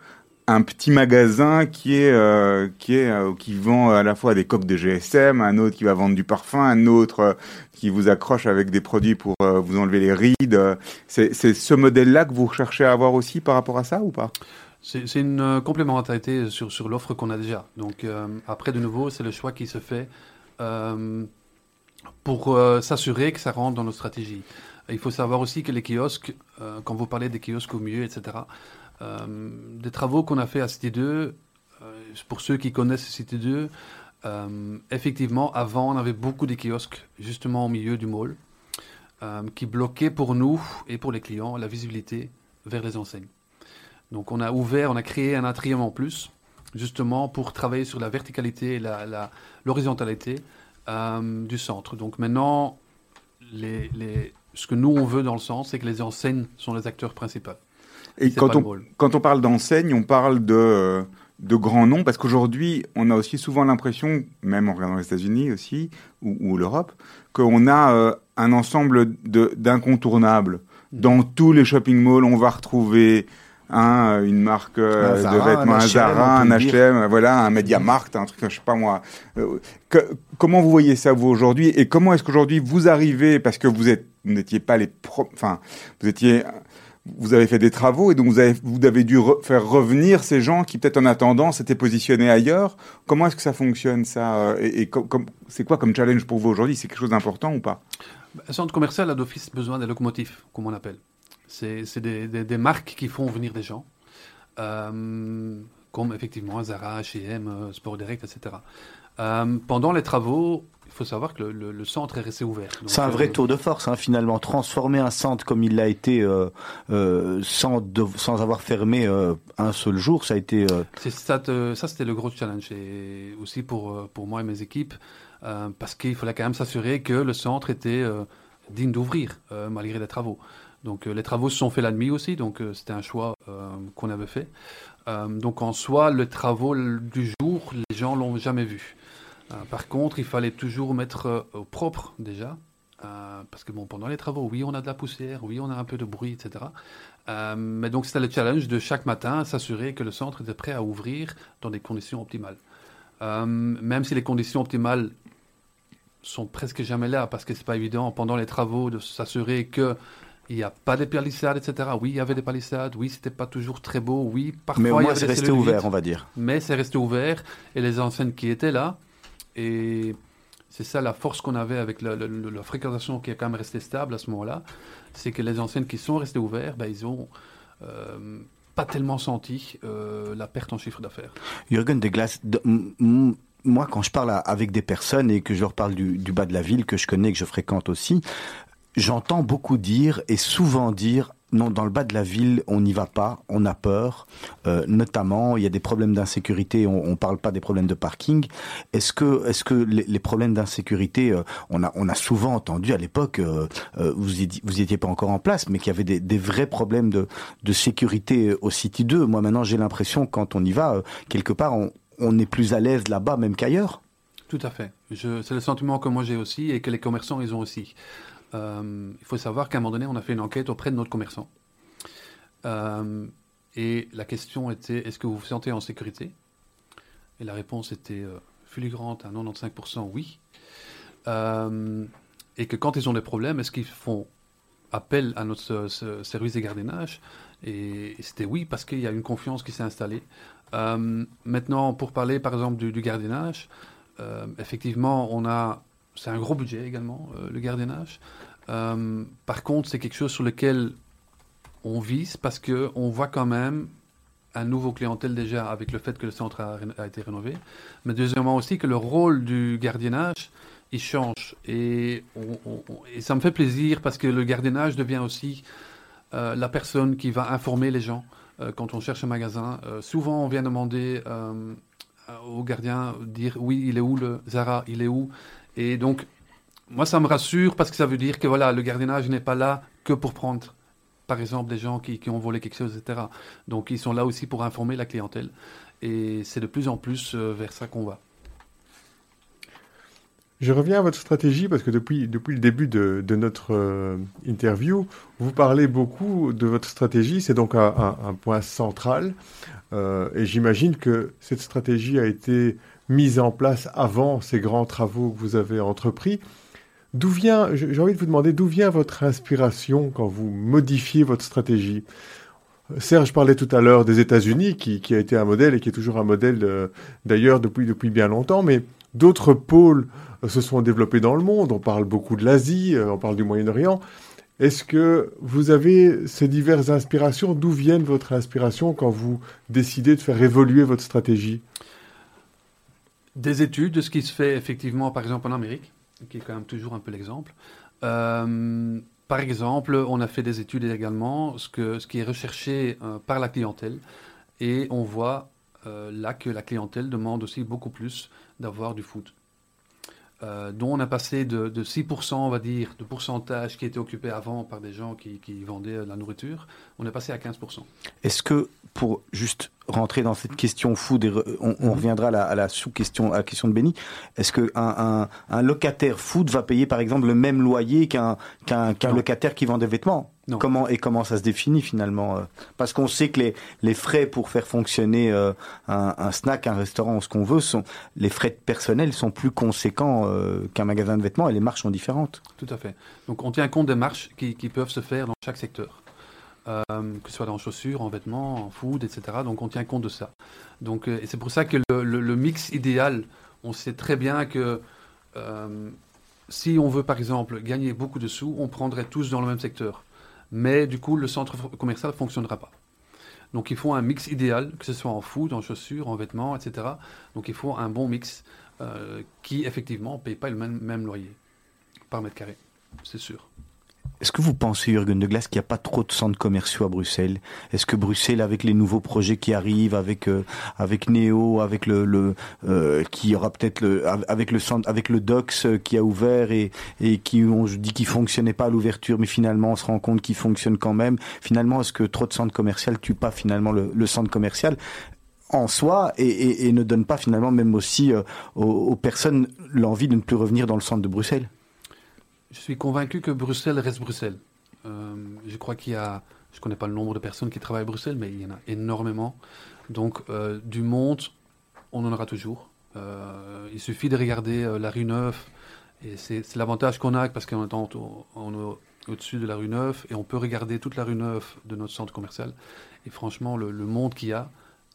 un petit magasin qui est euh, qui est euh, qui vend à la fois des coques de GSM, un autre qui va vendre du parfum, un autre euh, qui vous accroche avec des produits pour euh, vous enlever les rides. C'est ce modèle-là que vous recherchez à avoir aussi par rapport à ça ou pas? C'est une complémentarité sur, sur l'offre qu'on a déjà. Donc après, de nouveau, c'est le choix qui se fait pour s'assurer que ça rentre dans nos stratégies. Il faut savoir aussi que les kiosques, quand vous parlez des kiosques au milieu, etc., des travaux qu'on a fait à Cité 2, euh, pour ceux qui connaissent Cité 2, euh, effectivement, avant, on avait beaucoup de kiosques justement au milieu du mall euh, qui bloquaient pour nous et pour les clients la visibilité vers les enseignes. Donc on a ouvert, on a créé un atrium en plus, justement pour travailler sur la verticalité et l'horizontalité euh, du centre. Donc maintenant, ce que nous on veut dans le centre, c'est que les enseignes sont les acteurs principaux. Et quand on, quand on parle d'enseigne, on parle de, euh, de grands noms, parce qu'aujourd'hui, on a aussi souvent l'impression, même en regardant les États-Unis aussi, ou, ou l'Europe, qu'on a euh, un ensemble de- d'incontournables. Mm. Dans tous les shopping malls, on va retrouver un, une marque euh, Un Zara, de vêtements, un un H&M, Zara, un. H&M, voilà, un Mediamarkt, un truc, je sais pas moi. Euh, que- comment vous voyez ça vous aujourd'hui? Et comment est-ce qu'aujourd'hui vous arrivez parce que vous êtes, vous n'étiez pas les, pro- enfin, vous étiez vous avez fait des travaux et donc vous avez, vous avez dû re- faire revenir ces gens qui peut-être en attendant s'étaient positionnés ailleurs. Comment est-ce que ça fonctionne ça euh, Et, c'est quoi comme challenge pour vous aujourd'hui? C'est quelque chose d'important ou pas? Un centre commercial a d'office besoin des locomotives, comme on appelle. C'est des, des- des marques qui font venir des gens, euh, comme effectivement Zara, H&M, Sport Direct, etc. Pendant les travaux, il faut savoir que le, le- le centre est resté ouvert. C'est un vrai euh, tour de force, hein, finalement. Transformer un centre comme il l'a été euh, euh, sans, de- sans avoir fermé euh, un seul jour, ça a été. ça, c'était le gros challenge et aussi pour, pour moi et mes équipes parce qu'il fallait quand même s'assurer que le centre était digne d'ouvrir malgré les travaux. Donc les travaux se sont faits la nuit aussi, donc c'était un choix qu'on avait fait. Donc en soi, le travaux du jour, les gens l'ont jamais vu. Euh, par contre, il fallait toujours mettre euh, au propre déjà. euh, parce que bon, pendant les travaux, oui, on a de la poussière, oui, on a un peu de bruit, etc. Euh, mais donc c'était le challenge de chaque matin, s'assurer que le centre était prêt à ouvrir dans des conditions optimales. Euh, même si les conditions optimales sont presque jamais là, parce que c'est pas évident pendant les travaux de s'assurer que il n'y a pas de palissades, etc. Oui, il y avait des palissades. Oui, c'était pas toujours très beau. Oui, parfois Mais au moins, c'est resté ouvert, on va dire. mais c'est resté ouvert et les enseignes qui étaient là et c'est ça la force qu'on avait avec la, fréquentation qui est quand même restée stable à ce moment-là, c'est que les enseignes qui sont restées ouvertes, ben, ils ont euh, pas tellement senti euh, la perte en chiffre d'affaires. Jürgen de m- moi, quand je parle avec des personnes et que je leur parle du, du bas de la ville, que je connais, que je fréquente aussi, j'entends beaucoup dire et souvent dire non, dans le bas de la ville, on n'y va pas, on a peur. Euh, notamment, il y a des problèmes d'insécurité. On, on parle pas des problèmes de parking. Est-ce que, les, problèmes d'insécurité, euh, on a, souvent entendu à l'époque, euh, vous étiez, pas encore en place, mais qu'il y avait des, vrais problèmes de, sécurité au City 2. Moi, maintenant, j'ai l'impression quand on y va, quelque part, on, on est plus à l'aise là-bas même qu'ailleurs. Tout à fait. C'est le sentiment que moi j'ai aussi et que les commerçants ils ont aussi. Euh, il faut savoir qu'à un moment donné, on a fait une enquête auprès de notre commerçant. Euh, et la question était est-ce que vous vous sentez en sécurité? Et la réponse était euh, fulgurante à 95% oui. Euh, et que quand ils ont des problèmes, est-ce qu'ils font appel à notre ce- service de gardiennage? Et c'était oui, parce qu'il y a une confiance qui s'est installée. Maintenant, pour parler par exemple du, du gardiennage, effectivement, on a, c'est un gros budget également, euh, le gardiennage. Euh, par contre, c'est quelque chose sur lequel on vise parce que on voit quand même un nouveau clientèle déjà avec le fait que le centre a, été rénové. Mais deuxièmement aussi que le rôle du gardiennage, il change. Et, ça me fait plaisir parce que le gardiennage devient aussi euh, la personne qui va informer les gens quand on cherche un magasin. Souvent, on vient demander au gardien, dire oui, il est où le Zara, il est où? Et donc, moi, ça me rassure parce que ça veut dire que voilà, le gardiennage n'est pas là que pour prendre, par exemple, des gens qui, ont volé quelque chose, etc. Donc, ils sont là aussi pour informer la clientèle. Et c'est de plus en plus euh, vers ça qu'on va. Je reviens à votre stratégie parce que depuis, depuis le début de, de notre euh, interview, vous parlez beaucoup de votre stratégie. C'est donc un point central. Euh, et j'imagine que cette stratégie a été mise en place avant ces grands travaux que vous avez entrepris. D'où vient, j'ai envie de vous demander, d'où vient votre inspiration quand vous modifiez votre stratégie? Serge parlait tout à l'heure des États-Unis, qui, qui a été un modèle et qui est toujours un modèle euh, d'ailleurs depuis, depuis bien longtemps, mais d'autres pôles euh, se sont développés dans le monde. On parle beaucoup de l'Asie, euh, on parle du Moyen-Orient. Est-ce que vous avez ces diverses inspirations? D'où viennent votre inspiration quand vous décidez de faire évoluer votre stratégie? Des études de ce qui se fait effectivement, par exemple, en Amérique, qui est quand même toujours un peu l'exemple. Euh, par exemple, on a fait des études également, ce, ce qui est recherché euh, par la clientèle, et on voit euh, là que la clientèle demande aussi beaucoup plus d'avoir du food. Euh, dont on a passé de, de 6%, on va dire, de pourcentage qui était occupé avant par des gens qui, qui vendaient de la nourriture, on est passé à 15%. Est-ce que, pour juste rentrer dans cette question food, et re- on, on reviendra à la, sous-question, à la question de Benny, est-ce qu'un un, un locataire food va payer par exemple le même loyer qu'un locataire qui vend des vêtements? Non. Comment et comment ça se définit finalement euh Parce qu'on sait que les, les frais pour faire fonctionner euh, un, un snack, un restaurant, ce qu'on veut, sont les frais de personnel sont plus conséquents euh, qu'un magasin de vêtements et les marges sont différentes. Tout à fait. Donc on tient compte des marches qui, qui peuvent se faire dans chaque secteur, Euh, que ce soit dans chaussures, en vêtements, en food, etc. Donc on tient compte de ça. Donc, euh, et c'est pour ça que le, le- le mix idéal, on sait très bien que euh, si on veut par exemple gagner beaucoup de sous, on prendrait tous dans le même secteur. Mais du coup, le centre commercial ne fonctionnera pas. Donc il faut un mix idéal, que ce soit en food, en chaussures, en vêtements, etc. Donc il faut un bon mix euh, qui effectivement ne paye pas le même loyer par mètre carré, c'est sûr. Est-ce que vous pensez, Jürgen de Glace, qu'il n'y a pas trop de centres commerciaux à Bruxelles? Est-ce que Bruxelles, avec les nouveaux projets qui arrivent, avec euh, avec Neo, avec le, euh, qui centre, avec le Dox euh, qui a ouvert et qui on dit qu'il fonctionnait pas à l'ouverture, mais finalement on se rend compte qu'il fonctionne quand même. Finalement, est-ce que trop de centres commerciaux tuent pas finalement le, centre commercial en soi et, ne donne pas finalement même aussi euh, aux personnes l'envie de ne plus revenir dans le centre de Bruxelles? Je suis convaincu que Bruxelles reste Bruxelles. Euh, je crois qu'il y a, je ne connais pas le nombre de personnes qui travaillent à Bruxelles, mais il y en a énormément. Donc euh, du monde, on en aura toujours. Euh, il suffit de regarder la rue Neuve, et c'est l'avantage qu'on a parce qu'on est en- au- on est au- au-dessus de la rue Neuve, et on peut regarder toute la rue Neuve de notre centre commercial. Et franchement, le, le monde qu'il y a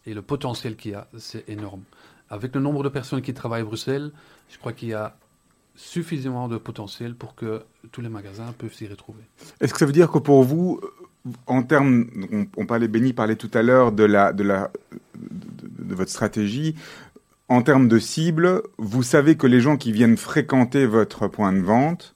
et le potentiel qu'il y a, c'est énorme. Avec le nombre de personnes qui travaillent à Bruxelles, je crois qu'il y a suffisamment de potentiel pour que tous les magasins peuvent s'y retrouver. Est-ce que ça veut dire que pour vous, euh, en termes, on, on parlait, Benny parlait tout à l'heure de la, de la, de votre stratégie. En termes de cible, vous savez que les gens qui viennent fréquenter votre point de vente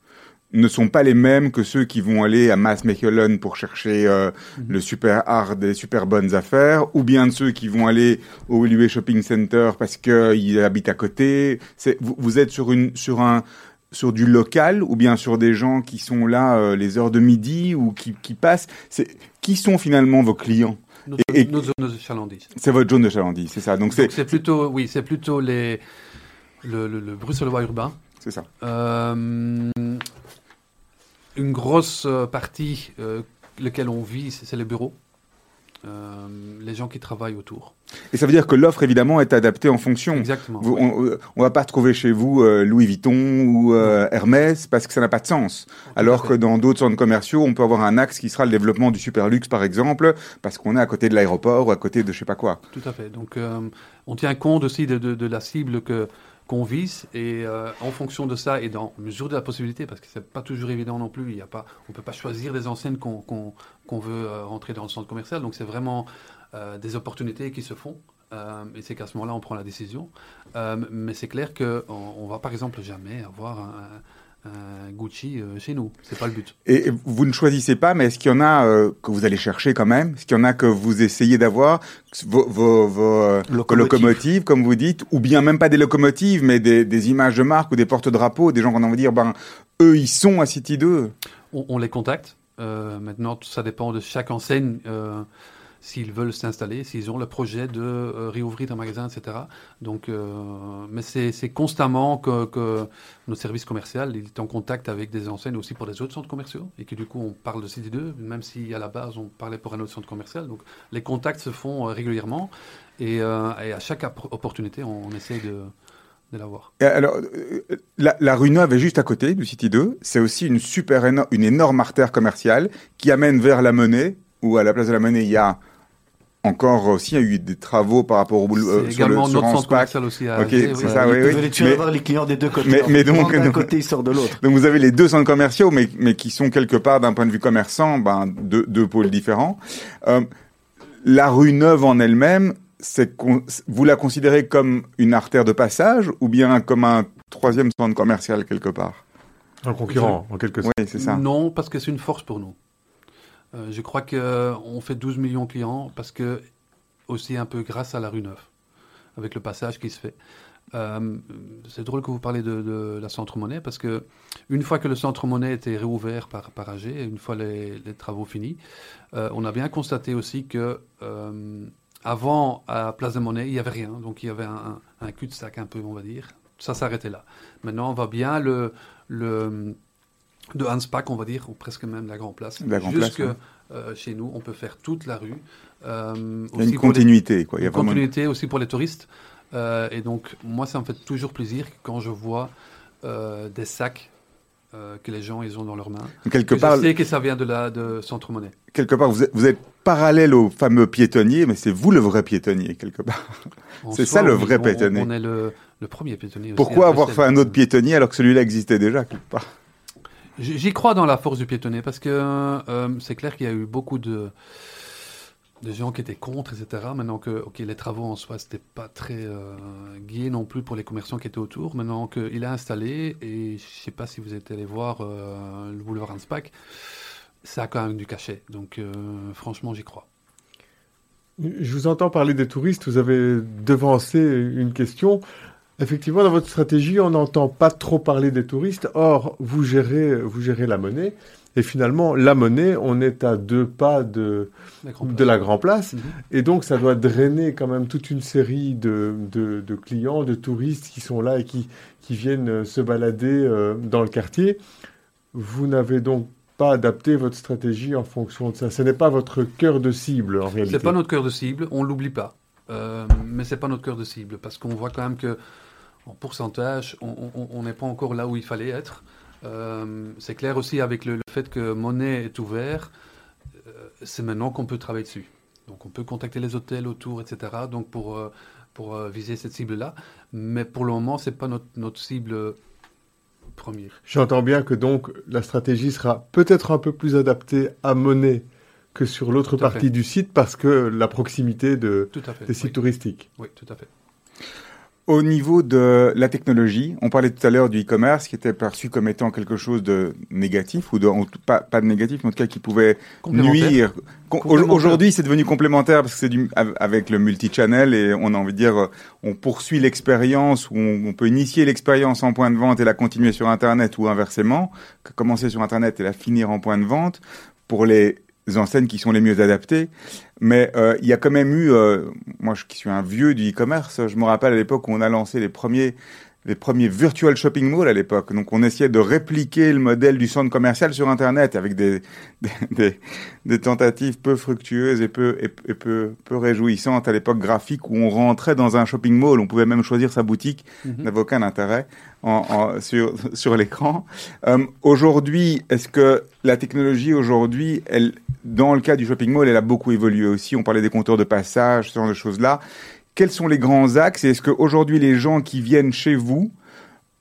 ne sont pas les mêmes que ceux qui vont aller à Mass Mechelen pour chercher euh, le super hard des super bonnes affaires, ou bien de ceux qui vont aller au Uwe Shopping Center parce qu'ils habitent à côté. Vous, vous êtes sur une, sur un, sur du local ou bien sur des gens qui sont là euh, les heures de midi ou qui, qui passent Qui sont finalement vos clients? Nos, Et- et- nos zones de chalandise. C'est votre zone de chalandise, c'est ça. Donc c'est, Donc c'est plutôt, oui, c'est plutôt les, le, le, le bruxellois urbain. c'est ça. Euh, une grosse euh, partie, euh, lequel on vit, c'est les bureaux. Euh, les gens qui travaillent autour. Et ça veut dire que l'offre évidemment est adaptée en fonction. Exactement. Vous- on, on va pas trouver chez vous euh, Louis Vuitton ou euh, Hermès parce que ça n'a pas de sens. Alors que dans d'autres centres commerciaux, on peut avoir un axe qui sera le développement du super luxe par exemple, parce qu'on est à côté de l'aéroport ou à côté de je sais pas quoi. Tout à fait. Donc, on tient compte aussi de, de- de la cible que qu'on vise et euh, en fonction de ça et dans mesure de la possibilité, parce que c'est pas toujours évident non plus. Il y a pas, on peut pas choisir des enseignes qu'on qu'on qu'on veut euh, rentrer dans le centre commercial. Donc, c'est vraiment euh, des opportunités qui se font. Et c'est qu'à ce moment-là, on prend la décision. Mais c'est clair que on, on va par exemple jamais avoir un Gucci euh, chez nous. C'est pas le but. Et vous ne choisissez pas, mais est-ce qu'il y en a euh, que vous allez chercher quand même? Est-ce qu'il y en a que vous essayez d'avoir? Vos, euh, vos Locomotives. locomotives, comme vous dites, ou bien même pas des locomotives, mais des, des images de marque ou des porte-drapeaux, des gens qu'on a envie de dire, ben, eux, ils sont à City 2. On, on les contacte. Euh, maintenant, ça dépend de chaque enseigne. Euh, s'ils veulent s'installer, s'ils ont le projet de euh, réouvrir un magasin, etc. Donc, euh, mais c'est constamment que, que notre service commercial il est en contact avec des enseignes aussi pour les autres centres commerciaux et que du coup on parle de City 2, même si à la base on parlait pour un autre centre commercial. Donc les contacts se font euh, régulièrement et, euh, et à chaque opportunité on, essaye de, de l'avoir. Alors, la, la rue Neuve est juste à côté du City 2. C'est aussi une super une énorme artère commerciale qui amène vers la Monnaie, où à la place de la Monnaie, il y a encore aussi il y a eu des travaux par rapport au boulot euh, sur le également sur notre centre commercial aussi à Ok, c'est oui. ça, oui, Vous allez Mais- avoir les clients des deux côtés. mais- mais donc- d'un donc- côté, il sort de l'autre. Donc vous avez les deux centres commerciaux, mais, mais qui sont quelque part d'un point de vue commerçant, ben, deux, deux pôles différents. Euh, la rue Neuve en elle-même, c'est con- vous la considérez comme une artère de passage ou bien comme un troisième centre commercial quelque part? Un concurrent, en quelque sorte. Oui, c'est ça. Non, parce que c'est une force pour nous. Euh, je crois qu'on fait 12 millions de clients parce que, aussi un peu grâce à la rue Neuve, avec le passage qui se fait. Euh, c'est drôle que vous parlez de, la centre-monnaie parce que une fois que le centre-monnaie était réouvert par, AG, une fois les, travaux finis, euh, on a bien constaté aussi que euh, avant à Place de Monnaie, il n'y avait rien. Donc il y avait un, un cul-de-sac un peu, on va dire. Ça s'arrêtait là. Maintenant, on va bien le, le de Hanspack, on va dire, ou presque même la Grand Place. La Grand Place, ouais. euh, chez nous, on peut faire toute la rue. Euh, Il y a une les- continuité, quoi. Il y a une vraiment continuité aussi pour les touristes. Euh, et donc, moi, ça me fait toujours plaisir quand je vois des sacs que les gens ils ont dans leurs mains. quelque Que part, je sais que ça vient de la de Centre Monnaie. quelque part, vous êtes, vous êtes parallèle au fameux piétonnier, mais c'est vous le vrai piétonnier quelque part. C'est ça, le vrai on- piétonnier. On, est le, le premier piétonnier. Pourquoi à avoir fait un autre piétonnier alors que celui-là existait déjà quelque part? J'y crois dans la force du piétonnier parce que euh, c'est clair qu'il y a eu beaucoup de, de gens qui étaient contre, etc. Maintenant que ok, les travaux en soi, c'était pas très euh, gai non plus pour les commerçants qui étaient autour. Maintenant qu'il a installé, et je sais pas si vous êtes allé voir euh, le boulevard Hanspack, ça a quand même du cachet. Donc euh, franchement, j'y crois. Je vous entends parler des touristes, vous avez devancé une question. Effectivement, dans votre stratégie, on n'entend pas trop parler des touristes. Or, vous gérez, vous gérez la monnaie. Et finalement, la monnaie, on est à deux pas de, La Grand de Place. la Grand Place. Mhm. Et donc, ça doit drainer quand même toute une série de, de, de clients, de touristes qui sont là et qui, qui viennent euh, se balader euh, dans le quartier. Vous n'avez donc pas adapté votre stratégie en fonction de ça. Ce n'est pas votre cœur de cible, en réalité. C'est pas notre cœur de cible, on l'oublie pas. Euh, mais c'est pas notre cœur de cible parce qu'on voit quand même que en pourcentage, on- n'est pas encore là où il fallait être. Euh, c'est clair aussi avec le, le fait que Monet est ouvert, euh, c'est maintenant qu'on peut travailler dessus. Donc on peut contacter les hôtels autour, etc. Donc pour euh, pour viser cette cible-là. Mais pour le moment, c'est pas notre notre cible première. J'entends bien que donc la stratégie sera peut-être un peu plus adaptée à Monet que sur l'autre partie fait. du site parce que la proximité de, des sites oui. touristiques. oui, tout à fait. Au niveau de la technologie, on parlait tout à l'heure du e-commerce qui était perçu comme étant quelque chose de négatif ou de pas, pas de négatif, mais en tout cas qui pouvait nuire. Aujourd'hui, c'est devenu complémentaire parce que c'est du avec le multi-channel et on a envie de dire euh, on poursuit l'expérience ou on, on peut initier l'expérience en point de vente et la continuer sur Internet ou inversement, commencer sur Internet et la finir en point de vente. Pour les enseignes qui sont les mieux adaptées. Mais euh, il y a quand même eu, euh, moi je, qui suis un vieux du e-commerce, je me rappelle à l'époque où on a lancé les premiers les premiers virtual shopping malls à l'époque. Donc on essayait de répliquer le modèle du centre commercial sur Internet avec des, des, des, des tentatives peu fructueuses et peu, et, et peu, peu réjouissantes à l'époque graphique où on rentrait dans un shopping mall, on pouvait même choisir sa boutique, Mhm. n'avait aucun intérêt en, en, sur, sur l'écran. Euh, aujourd'hui, est-ce que la technologie aujourd'hui, elle, dans le cas du shopping mall, elle a beaucoup évolué aussi? On parlait des compteurs de passage, ce genre de choses-là. Quels sont les grands axes et est-ce qu'aujourd'hui les gens qui viennent chez vous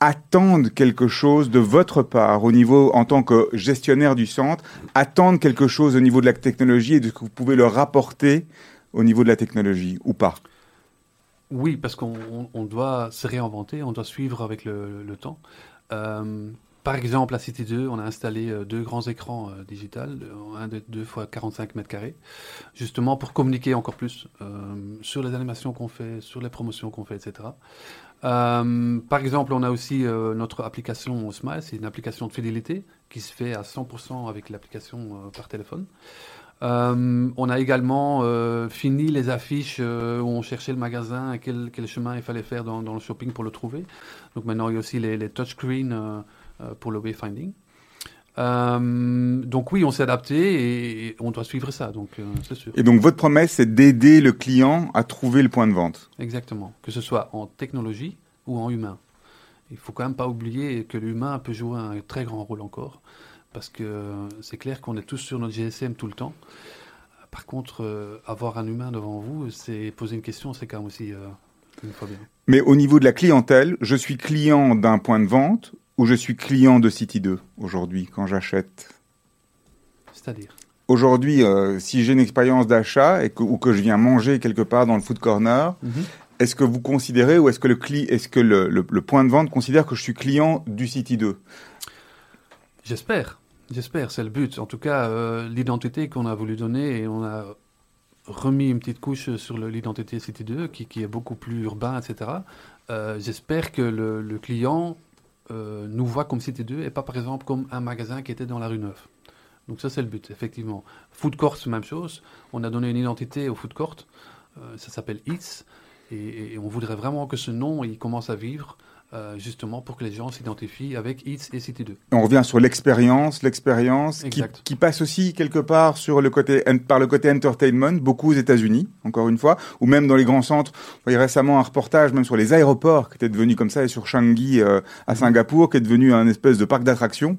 attendent quelque chose de votre part au niveau en tant que gestionnaire du centre, attendent quelque chose au niveau de la technologie et de ce que vous pouvez leur apporter au niveau de la technologie ou pas? Oui, parce qu'on on- on doit se réinventer, on doit suivre avec le, le temps. Euh, par exemple, à City 2, on a installé euh, deux grands écrans euh, digitales, un de 2 fois 45 mètres carrés, justement pour communiquer encore plus euh, sur les animations qu'on fait, sur les promotions qu'on fait, etc. Euh, par exemple, on a aussi notre application Smile, c'est une application de fidélité qui se fait à 100% avec l'application par téléphone. On a également fini les affiches où on cherchait le magasin, quel, quel chemin il fallait faire dans, le shopping pour le trouver. Donc maintenant, il y a aussi les, touchscreens pour le wayfinding. Euh, donc oui, on s'est adapté et, on doit suivre ça, donc euh, c'est sûr. Et donc votre promesse, c'est d'aider le client à trouver le point de vente. Exactement. Que ce soit en technologie ou en humain. Il faut quand même pas oublier que l'humain peut jouer un très grand rôle encore. Parce que euh, c'est clair qu'on est tous sur notre GSM tout le temps. Par contre, euh, avoir un humain devant vous, c'est poser une question, c'est quand même aussi euh, une fois bien. Mais au niveau de la clientèle, je suis client d'un point de vente ou je suis client de City 2 aujourd'hui quand j'achète C'est-à-dire? Aujourd'hui, euh, si j'ai une expérience d'achat et que, ou que je viens manger quelque part dans le food corner, est-ce que vous considérez ou est-ce que, le, cli- est-ce que le, le- le point de vente considère que je suis client du City 2 J'espère. J'espère, c'est le but. En tout cas, euh, l'identité qu'on a voulu donner et on a remis une petite couche sur l'identité City 2 qui, qui est beaucoup plus urbain, etc. Euh, J'espère que le, le client euh, nous voit comme City 2 et pas par exemple comme un magasin qui était dans la rue Neuve. Donc ça c'est le but, effectivement. Food court, même chose. On a donné une identité au food court. Euh, ça s'appelle Eats. Et, et on voudrait vraiment que ce nom il commence à vivre euh, justement pour que les gens s'identifient avec Eats et City 2. On revient sur l'expérience, l'expérience qui, passe aussi quelque part sur le côté par le côté entertainment, beaucoup aux États-Unis, encore une fois, ou même dans les grands centres. Vous voyez récemment un reportage même sur les aéroports qui était devenu comme ça et sur Changi euh, à Singapour qui est devenu un espèce de parc d'attractions.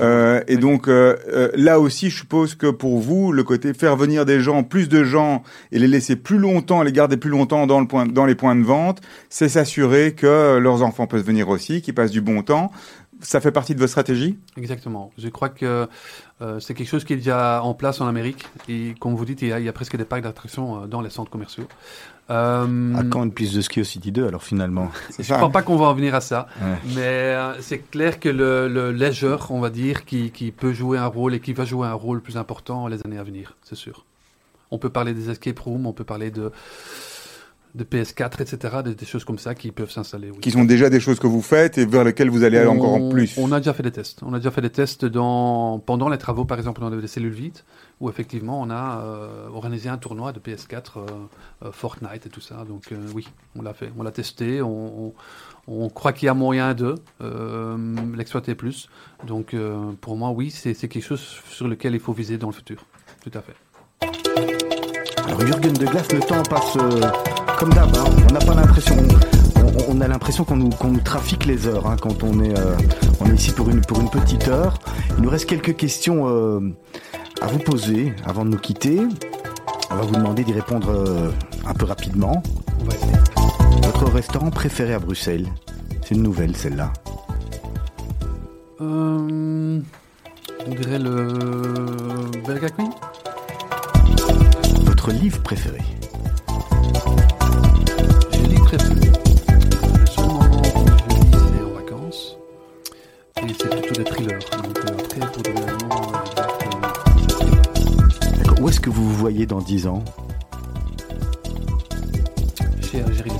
Euh, et donc là aussi, je suppose que pour vous, le côté faire venir des gens, plus de gens, et les laisser plus longtemps, les garder plus longtemps dans, le point, dans les points de vente, c'est s'assurer que leurs enfants peuvent venir aussi, qu'ils passent du bon temps. Ça fait partie de votre stratégie? Exactement. Je crois que euh, c'est quelque chose qui est déjà en place en Amérique. Et comme vous dites, il y a, il y a presque des parcs d'attractions euh, dans les centres commerciaux. Euh, À quand une piste de ski au City 2 alors finalement je ne crois pas qu'on va en venir à ça. Ouais. Mais euh, c'est clair que le, le leisure, on va dire, qui, qui peut jouer un rôle et qui va jouer un rôle plus important les années à venir, c'est sûr. On peut parler des escape rooms, on peut parler de, de PS4, etc., des, des choses comme ça qui peuvent s'installer. Oui. Qui sont déjà des choses que vous faites et vers lesquelles vous allez aller encore en On- plus On a déjà fait des tests. On a déjà fait des tests dans, pendant les travaux, par exemple, dans les cellules vides, où effectivement on a euh, organisé un tournoi de PS4, euh, euh, Fortnite et tout ça. Donc euh, oui, on l'a fait. On l'a testé. On, on- on croit qu'il y a moyen de euh, l'exploiter plus. Donc euh, pour moi, oui, c'est c'est quelque chose sur lequel il faut viser dans le futur. Tout à fait. Alors Jürgen de Glace, le temps passe euh, comme d'hab. hein. On n'a pas l'impression, on, on a l'impression qu'on nous, trafique les heures hein, quand on est, euh, on est ici pour une, pour une petite heure. Il nous reste quelques questions euh, à vous poser avant de nous quitter. On va vous demander d'y répondre euh, un peu rapidement. Votre restaurant préféré à Bruxelles C'est une nouvelle celle-là. Euh, on dirait le Belga Queen Votre livre préféré très peu. Le seul moment où je lis, c'est en vacances. Et c'est plutôt des thrillers. Donc euh, après, pour euh, D'accord. Où est-ce que vous vous voyez dans 10 ans? Chez Algérie.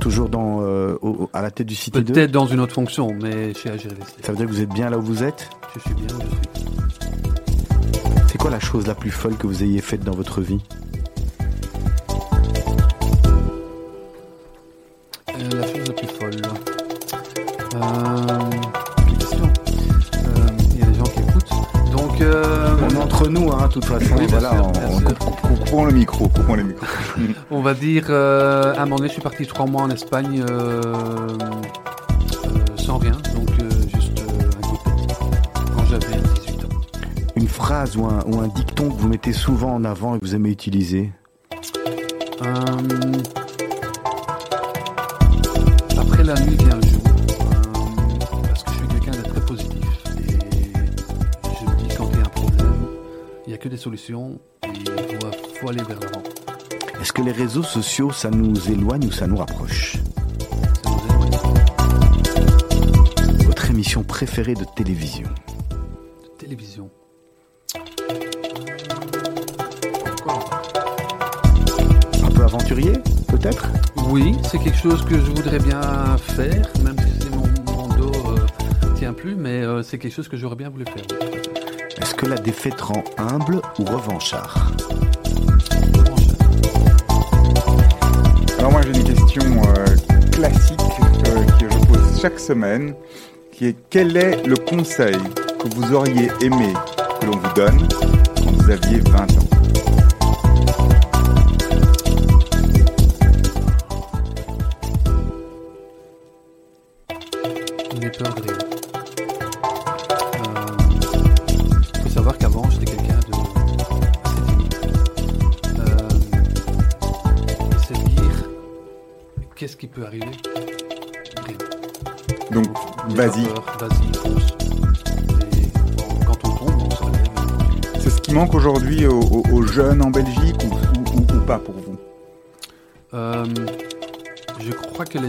Toujours dans, euh, au- à la tête du City 2 Peut-être dans une autre fonction, mais chez Algérie. Ça veut dire que vous êtes bien là où vous êtes? Je suis bien où je suis. C'est quoi la chose la plus folle que vous ayez faite dans votre vie? Toute façon. Oui, voilà, sûr, on-. Coupons le micro, coupons le micro. On va dire, euh, à un moment donné, je suis parti trois mois en Espagne euh, euh, sans rien, donc euh, juste un coup de tête, quand j'avais 18 ans. Une phrase ou un, ou un dicton que vous mettez souvent en avant et que vous aimez utiliser? Après la nuit vient le que des solutions, il faut, aller vers l'avant. Est-ce que les réseaux sociaux, ça nous éloigne ou ça nous rapproche Votre émission préférée de télévision de télévision. Un peu aventurier, peut-être? Oui, c'est quelque chose que je voudrais bien faire, même si mon, mon dos euh, tient plus, mais euh, c'est quelque chose que j'aurais bien voulu faire. Est-ce que la défaite rend humble ou revanchard Alors moi j'ai une question euh, classique euh, que je pose chaque semaine, qui est quel est le conseil que vous auriez aimé que l'on vous donne quand vous aviez 20 ans?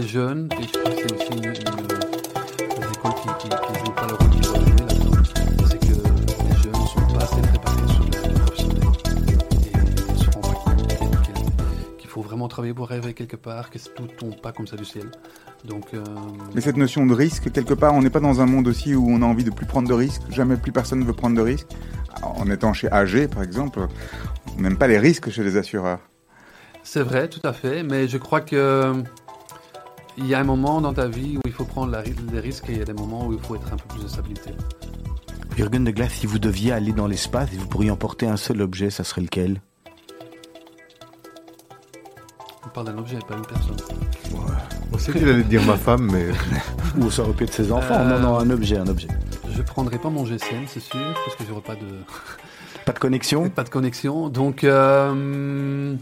Je crois que les jeunes, et je que c'est aussi une, écoles qui, qui, qui jouent pas le rôle qu'ils doivent jouer là-dedans, c'est que les jeunes ne sont pas assez préparés sur le, professionnel et ne se rendent pas compte qu'il- faut vraiment travailler pour arriver quelque part, que tout tombe pas comme ça du ciel. Donc, euh, Mais cette notion de risque, quelque part, on n'est pas dans un monde aussi où on a envie de plus prendre de risques. Jamais plus personne ne veut prendre de risques. En étant chez AG, par exemple, on n'aime pas les risques chez les assureurs. c'est vrai, tout à fait, mais je crois que il y a un moment dans ta vie où il faut prendre les risques et il y a des moments où il faut être un peu plus de stabilité. Jürgen de Glace, si vous deviez aller dans l'espace et vous pourriez emporter un seul objet, ça serait lequel? On parle d'un objet, pas une personne. On sait qu'il allait dire ma femme, mais Ou ça aurait pu être ses enfants Euh, Non, non, un objet, un objet. Je prendrai pas mon GSM, c'est sûr, parce que j'aurai pas de Pas de connexion? Pas de connexion. Donc euh,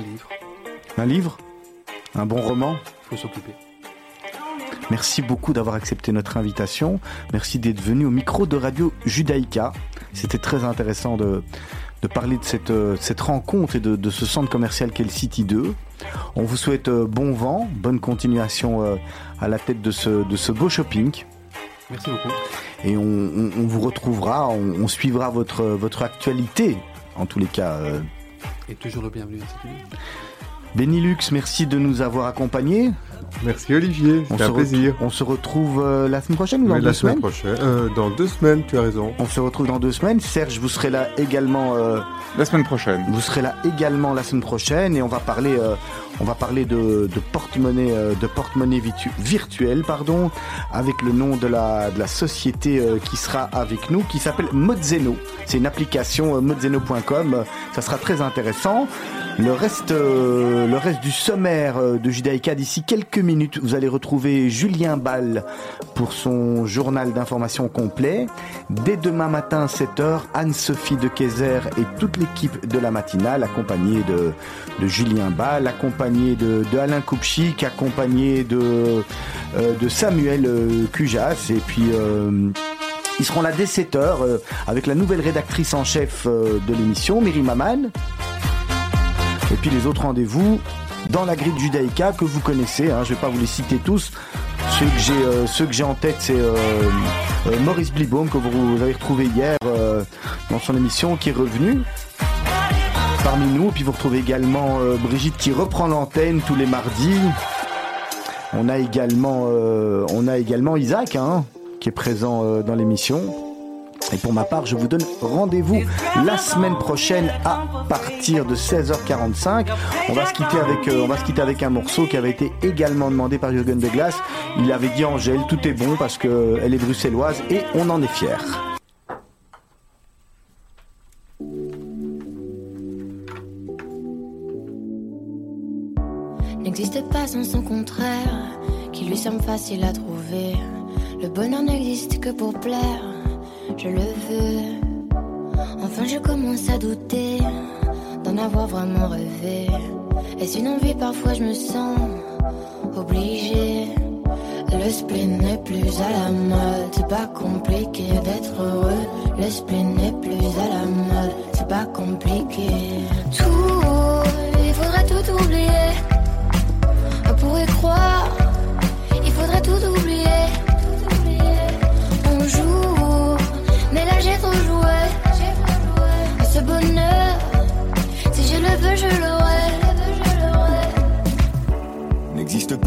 un livre, Un livre? Un bon roman? Il faut s'occuper. Merci beaucoup d'avoir accepté notre invitation. Merci d'être venu au micro de Radio Judaïka. C'était très intéressant de, de parler de cette, euh, cette rencontre et de, de ce centre commercial qu'est le City 2. On vous souhaite euh, bon vent, bonne continuation euh, à la tête de ce, de ce beau shopping. Merci beaucoup. Et on, on- on vous retrouvera, on, on suivra votre, votre actualité, en tous les cas. Et toujours le bienvenu à cette idée. Benilux, merci de nous avoir accompagnés. merci Olivier, On c'était se un plaisir. retrouve- On se retrouve euh, la semaine prochaine ou dans Mais deux la semaine semaines prochaine, euh, dans deux semaines, tu as raison. On se retrouve dans deux semaines. Serge, vous serez là également. euh, La semaine prochaine. vous serez là également la semaine prochaine et on va parler, euh, on va parler de, porte-monnaie, euh, de porte-monnaie vitu- virtuelle, pardon, avec le nom de la, de la société euh, qui sera avec nous, qui s'appelle Modzeno. C'est une application euh, modzeno.com. Euh, Ça sera très intéressant. Le reste, euh, le reste du sommaire euh, de Judaïka d'ici quelques minutes, vous allez retrouver Julien Ball pour son journal d'information complet. Dès demain matin, 7h, Anne-Sophie de Kayser et toute l'équipe de la matinale, accompagnée de, Julien Ball, accompagnée de, Alain Koupchik, accompagnée de, euh, Samuel Cujas, et puis... ils seront là dès 7h euh, avec la nouvelle rédactrice en chef de l'émission, Myri Maman. Et puis les autres rendez-vous dans la grille Judaïka que vous connaissez. Hein, je vais pas vous les citer tous. Ceux que j'ai, euh, que j'ai en tête, c'est euh, euh, Maurice Blibaum que vous avez retrouvé hier dans son émission, qui est revenu parmi nous. Puis vous retrouvez également Brigitte qui reprend l'antenne tous les mardis. On a également, on a également Isaac hein, qui est présent dans l'émission. Et pour ma part, je vous donne rendez-vous la semaine prochaine à partir de 16h45. On va se quitter avec, euh, on va se quitter avec un morceau qui avait été également demandé par Jürgen de Glace. Il avait dit Angèle, tout est bon parce que elle est bruxelloise et on en est fiers. n'existe pas sans son contraire, qui lui semble facile à trouver. Le bonheur n'existe que pour plaire, je le veux. Enfin, je commence à douter d'en avoir vraiment rêvé. Est-ce une envie Parfois, je me sens obligée. Le spleen n'est plus à la mode, c'est pas compliqué d'être heureux. Le spleen n'est plus à la mode, c'est pas compliqué. Tout,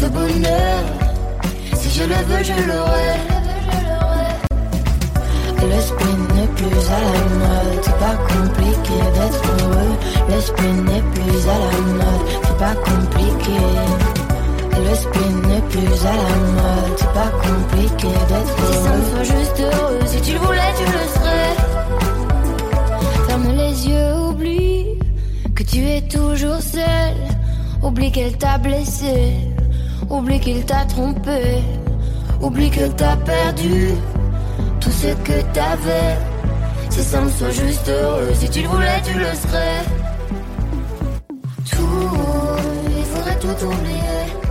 Ce bonheur, si je le veux, je l'aurai. L'esprit n'est plus à la mode, c'est pas compliqué d'être heureux. L'esprit n'est plus à la mode, c'est pas compliqué. L'esprit n'est plus à la mode, c'est pas compliqué d'être heureux. Si ça me soit juste heureux, si tu le voulais, tu le serais. Ferme les yeux, oublie que tu es toujours seul. Oublie qu'elle t'a blessé, Oublie qu'il t'a trompé, oublie qu'il t'a perdu tout ce que t'avais. Si ça me soit juste heureux, si tu le voulais, tu le serais. Tout, il faudrait tout oublier.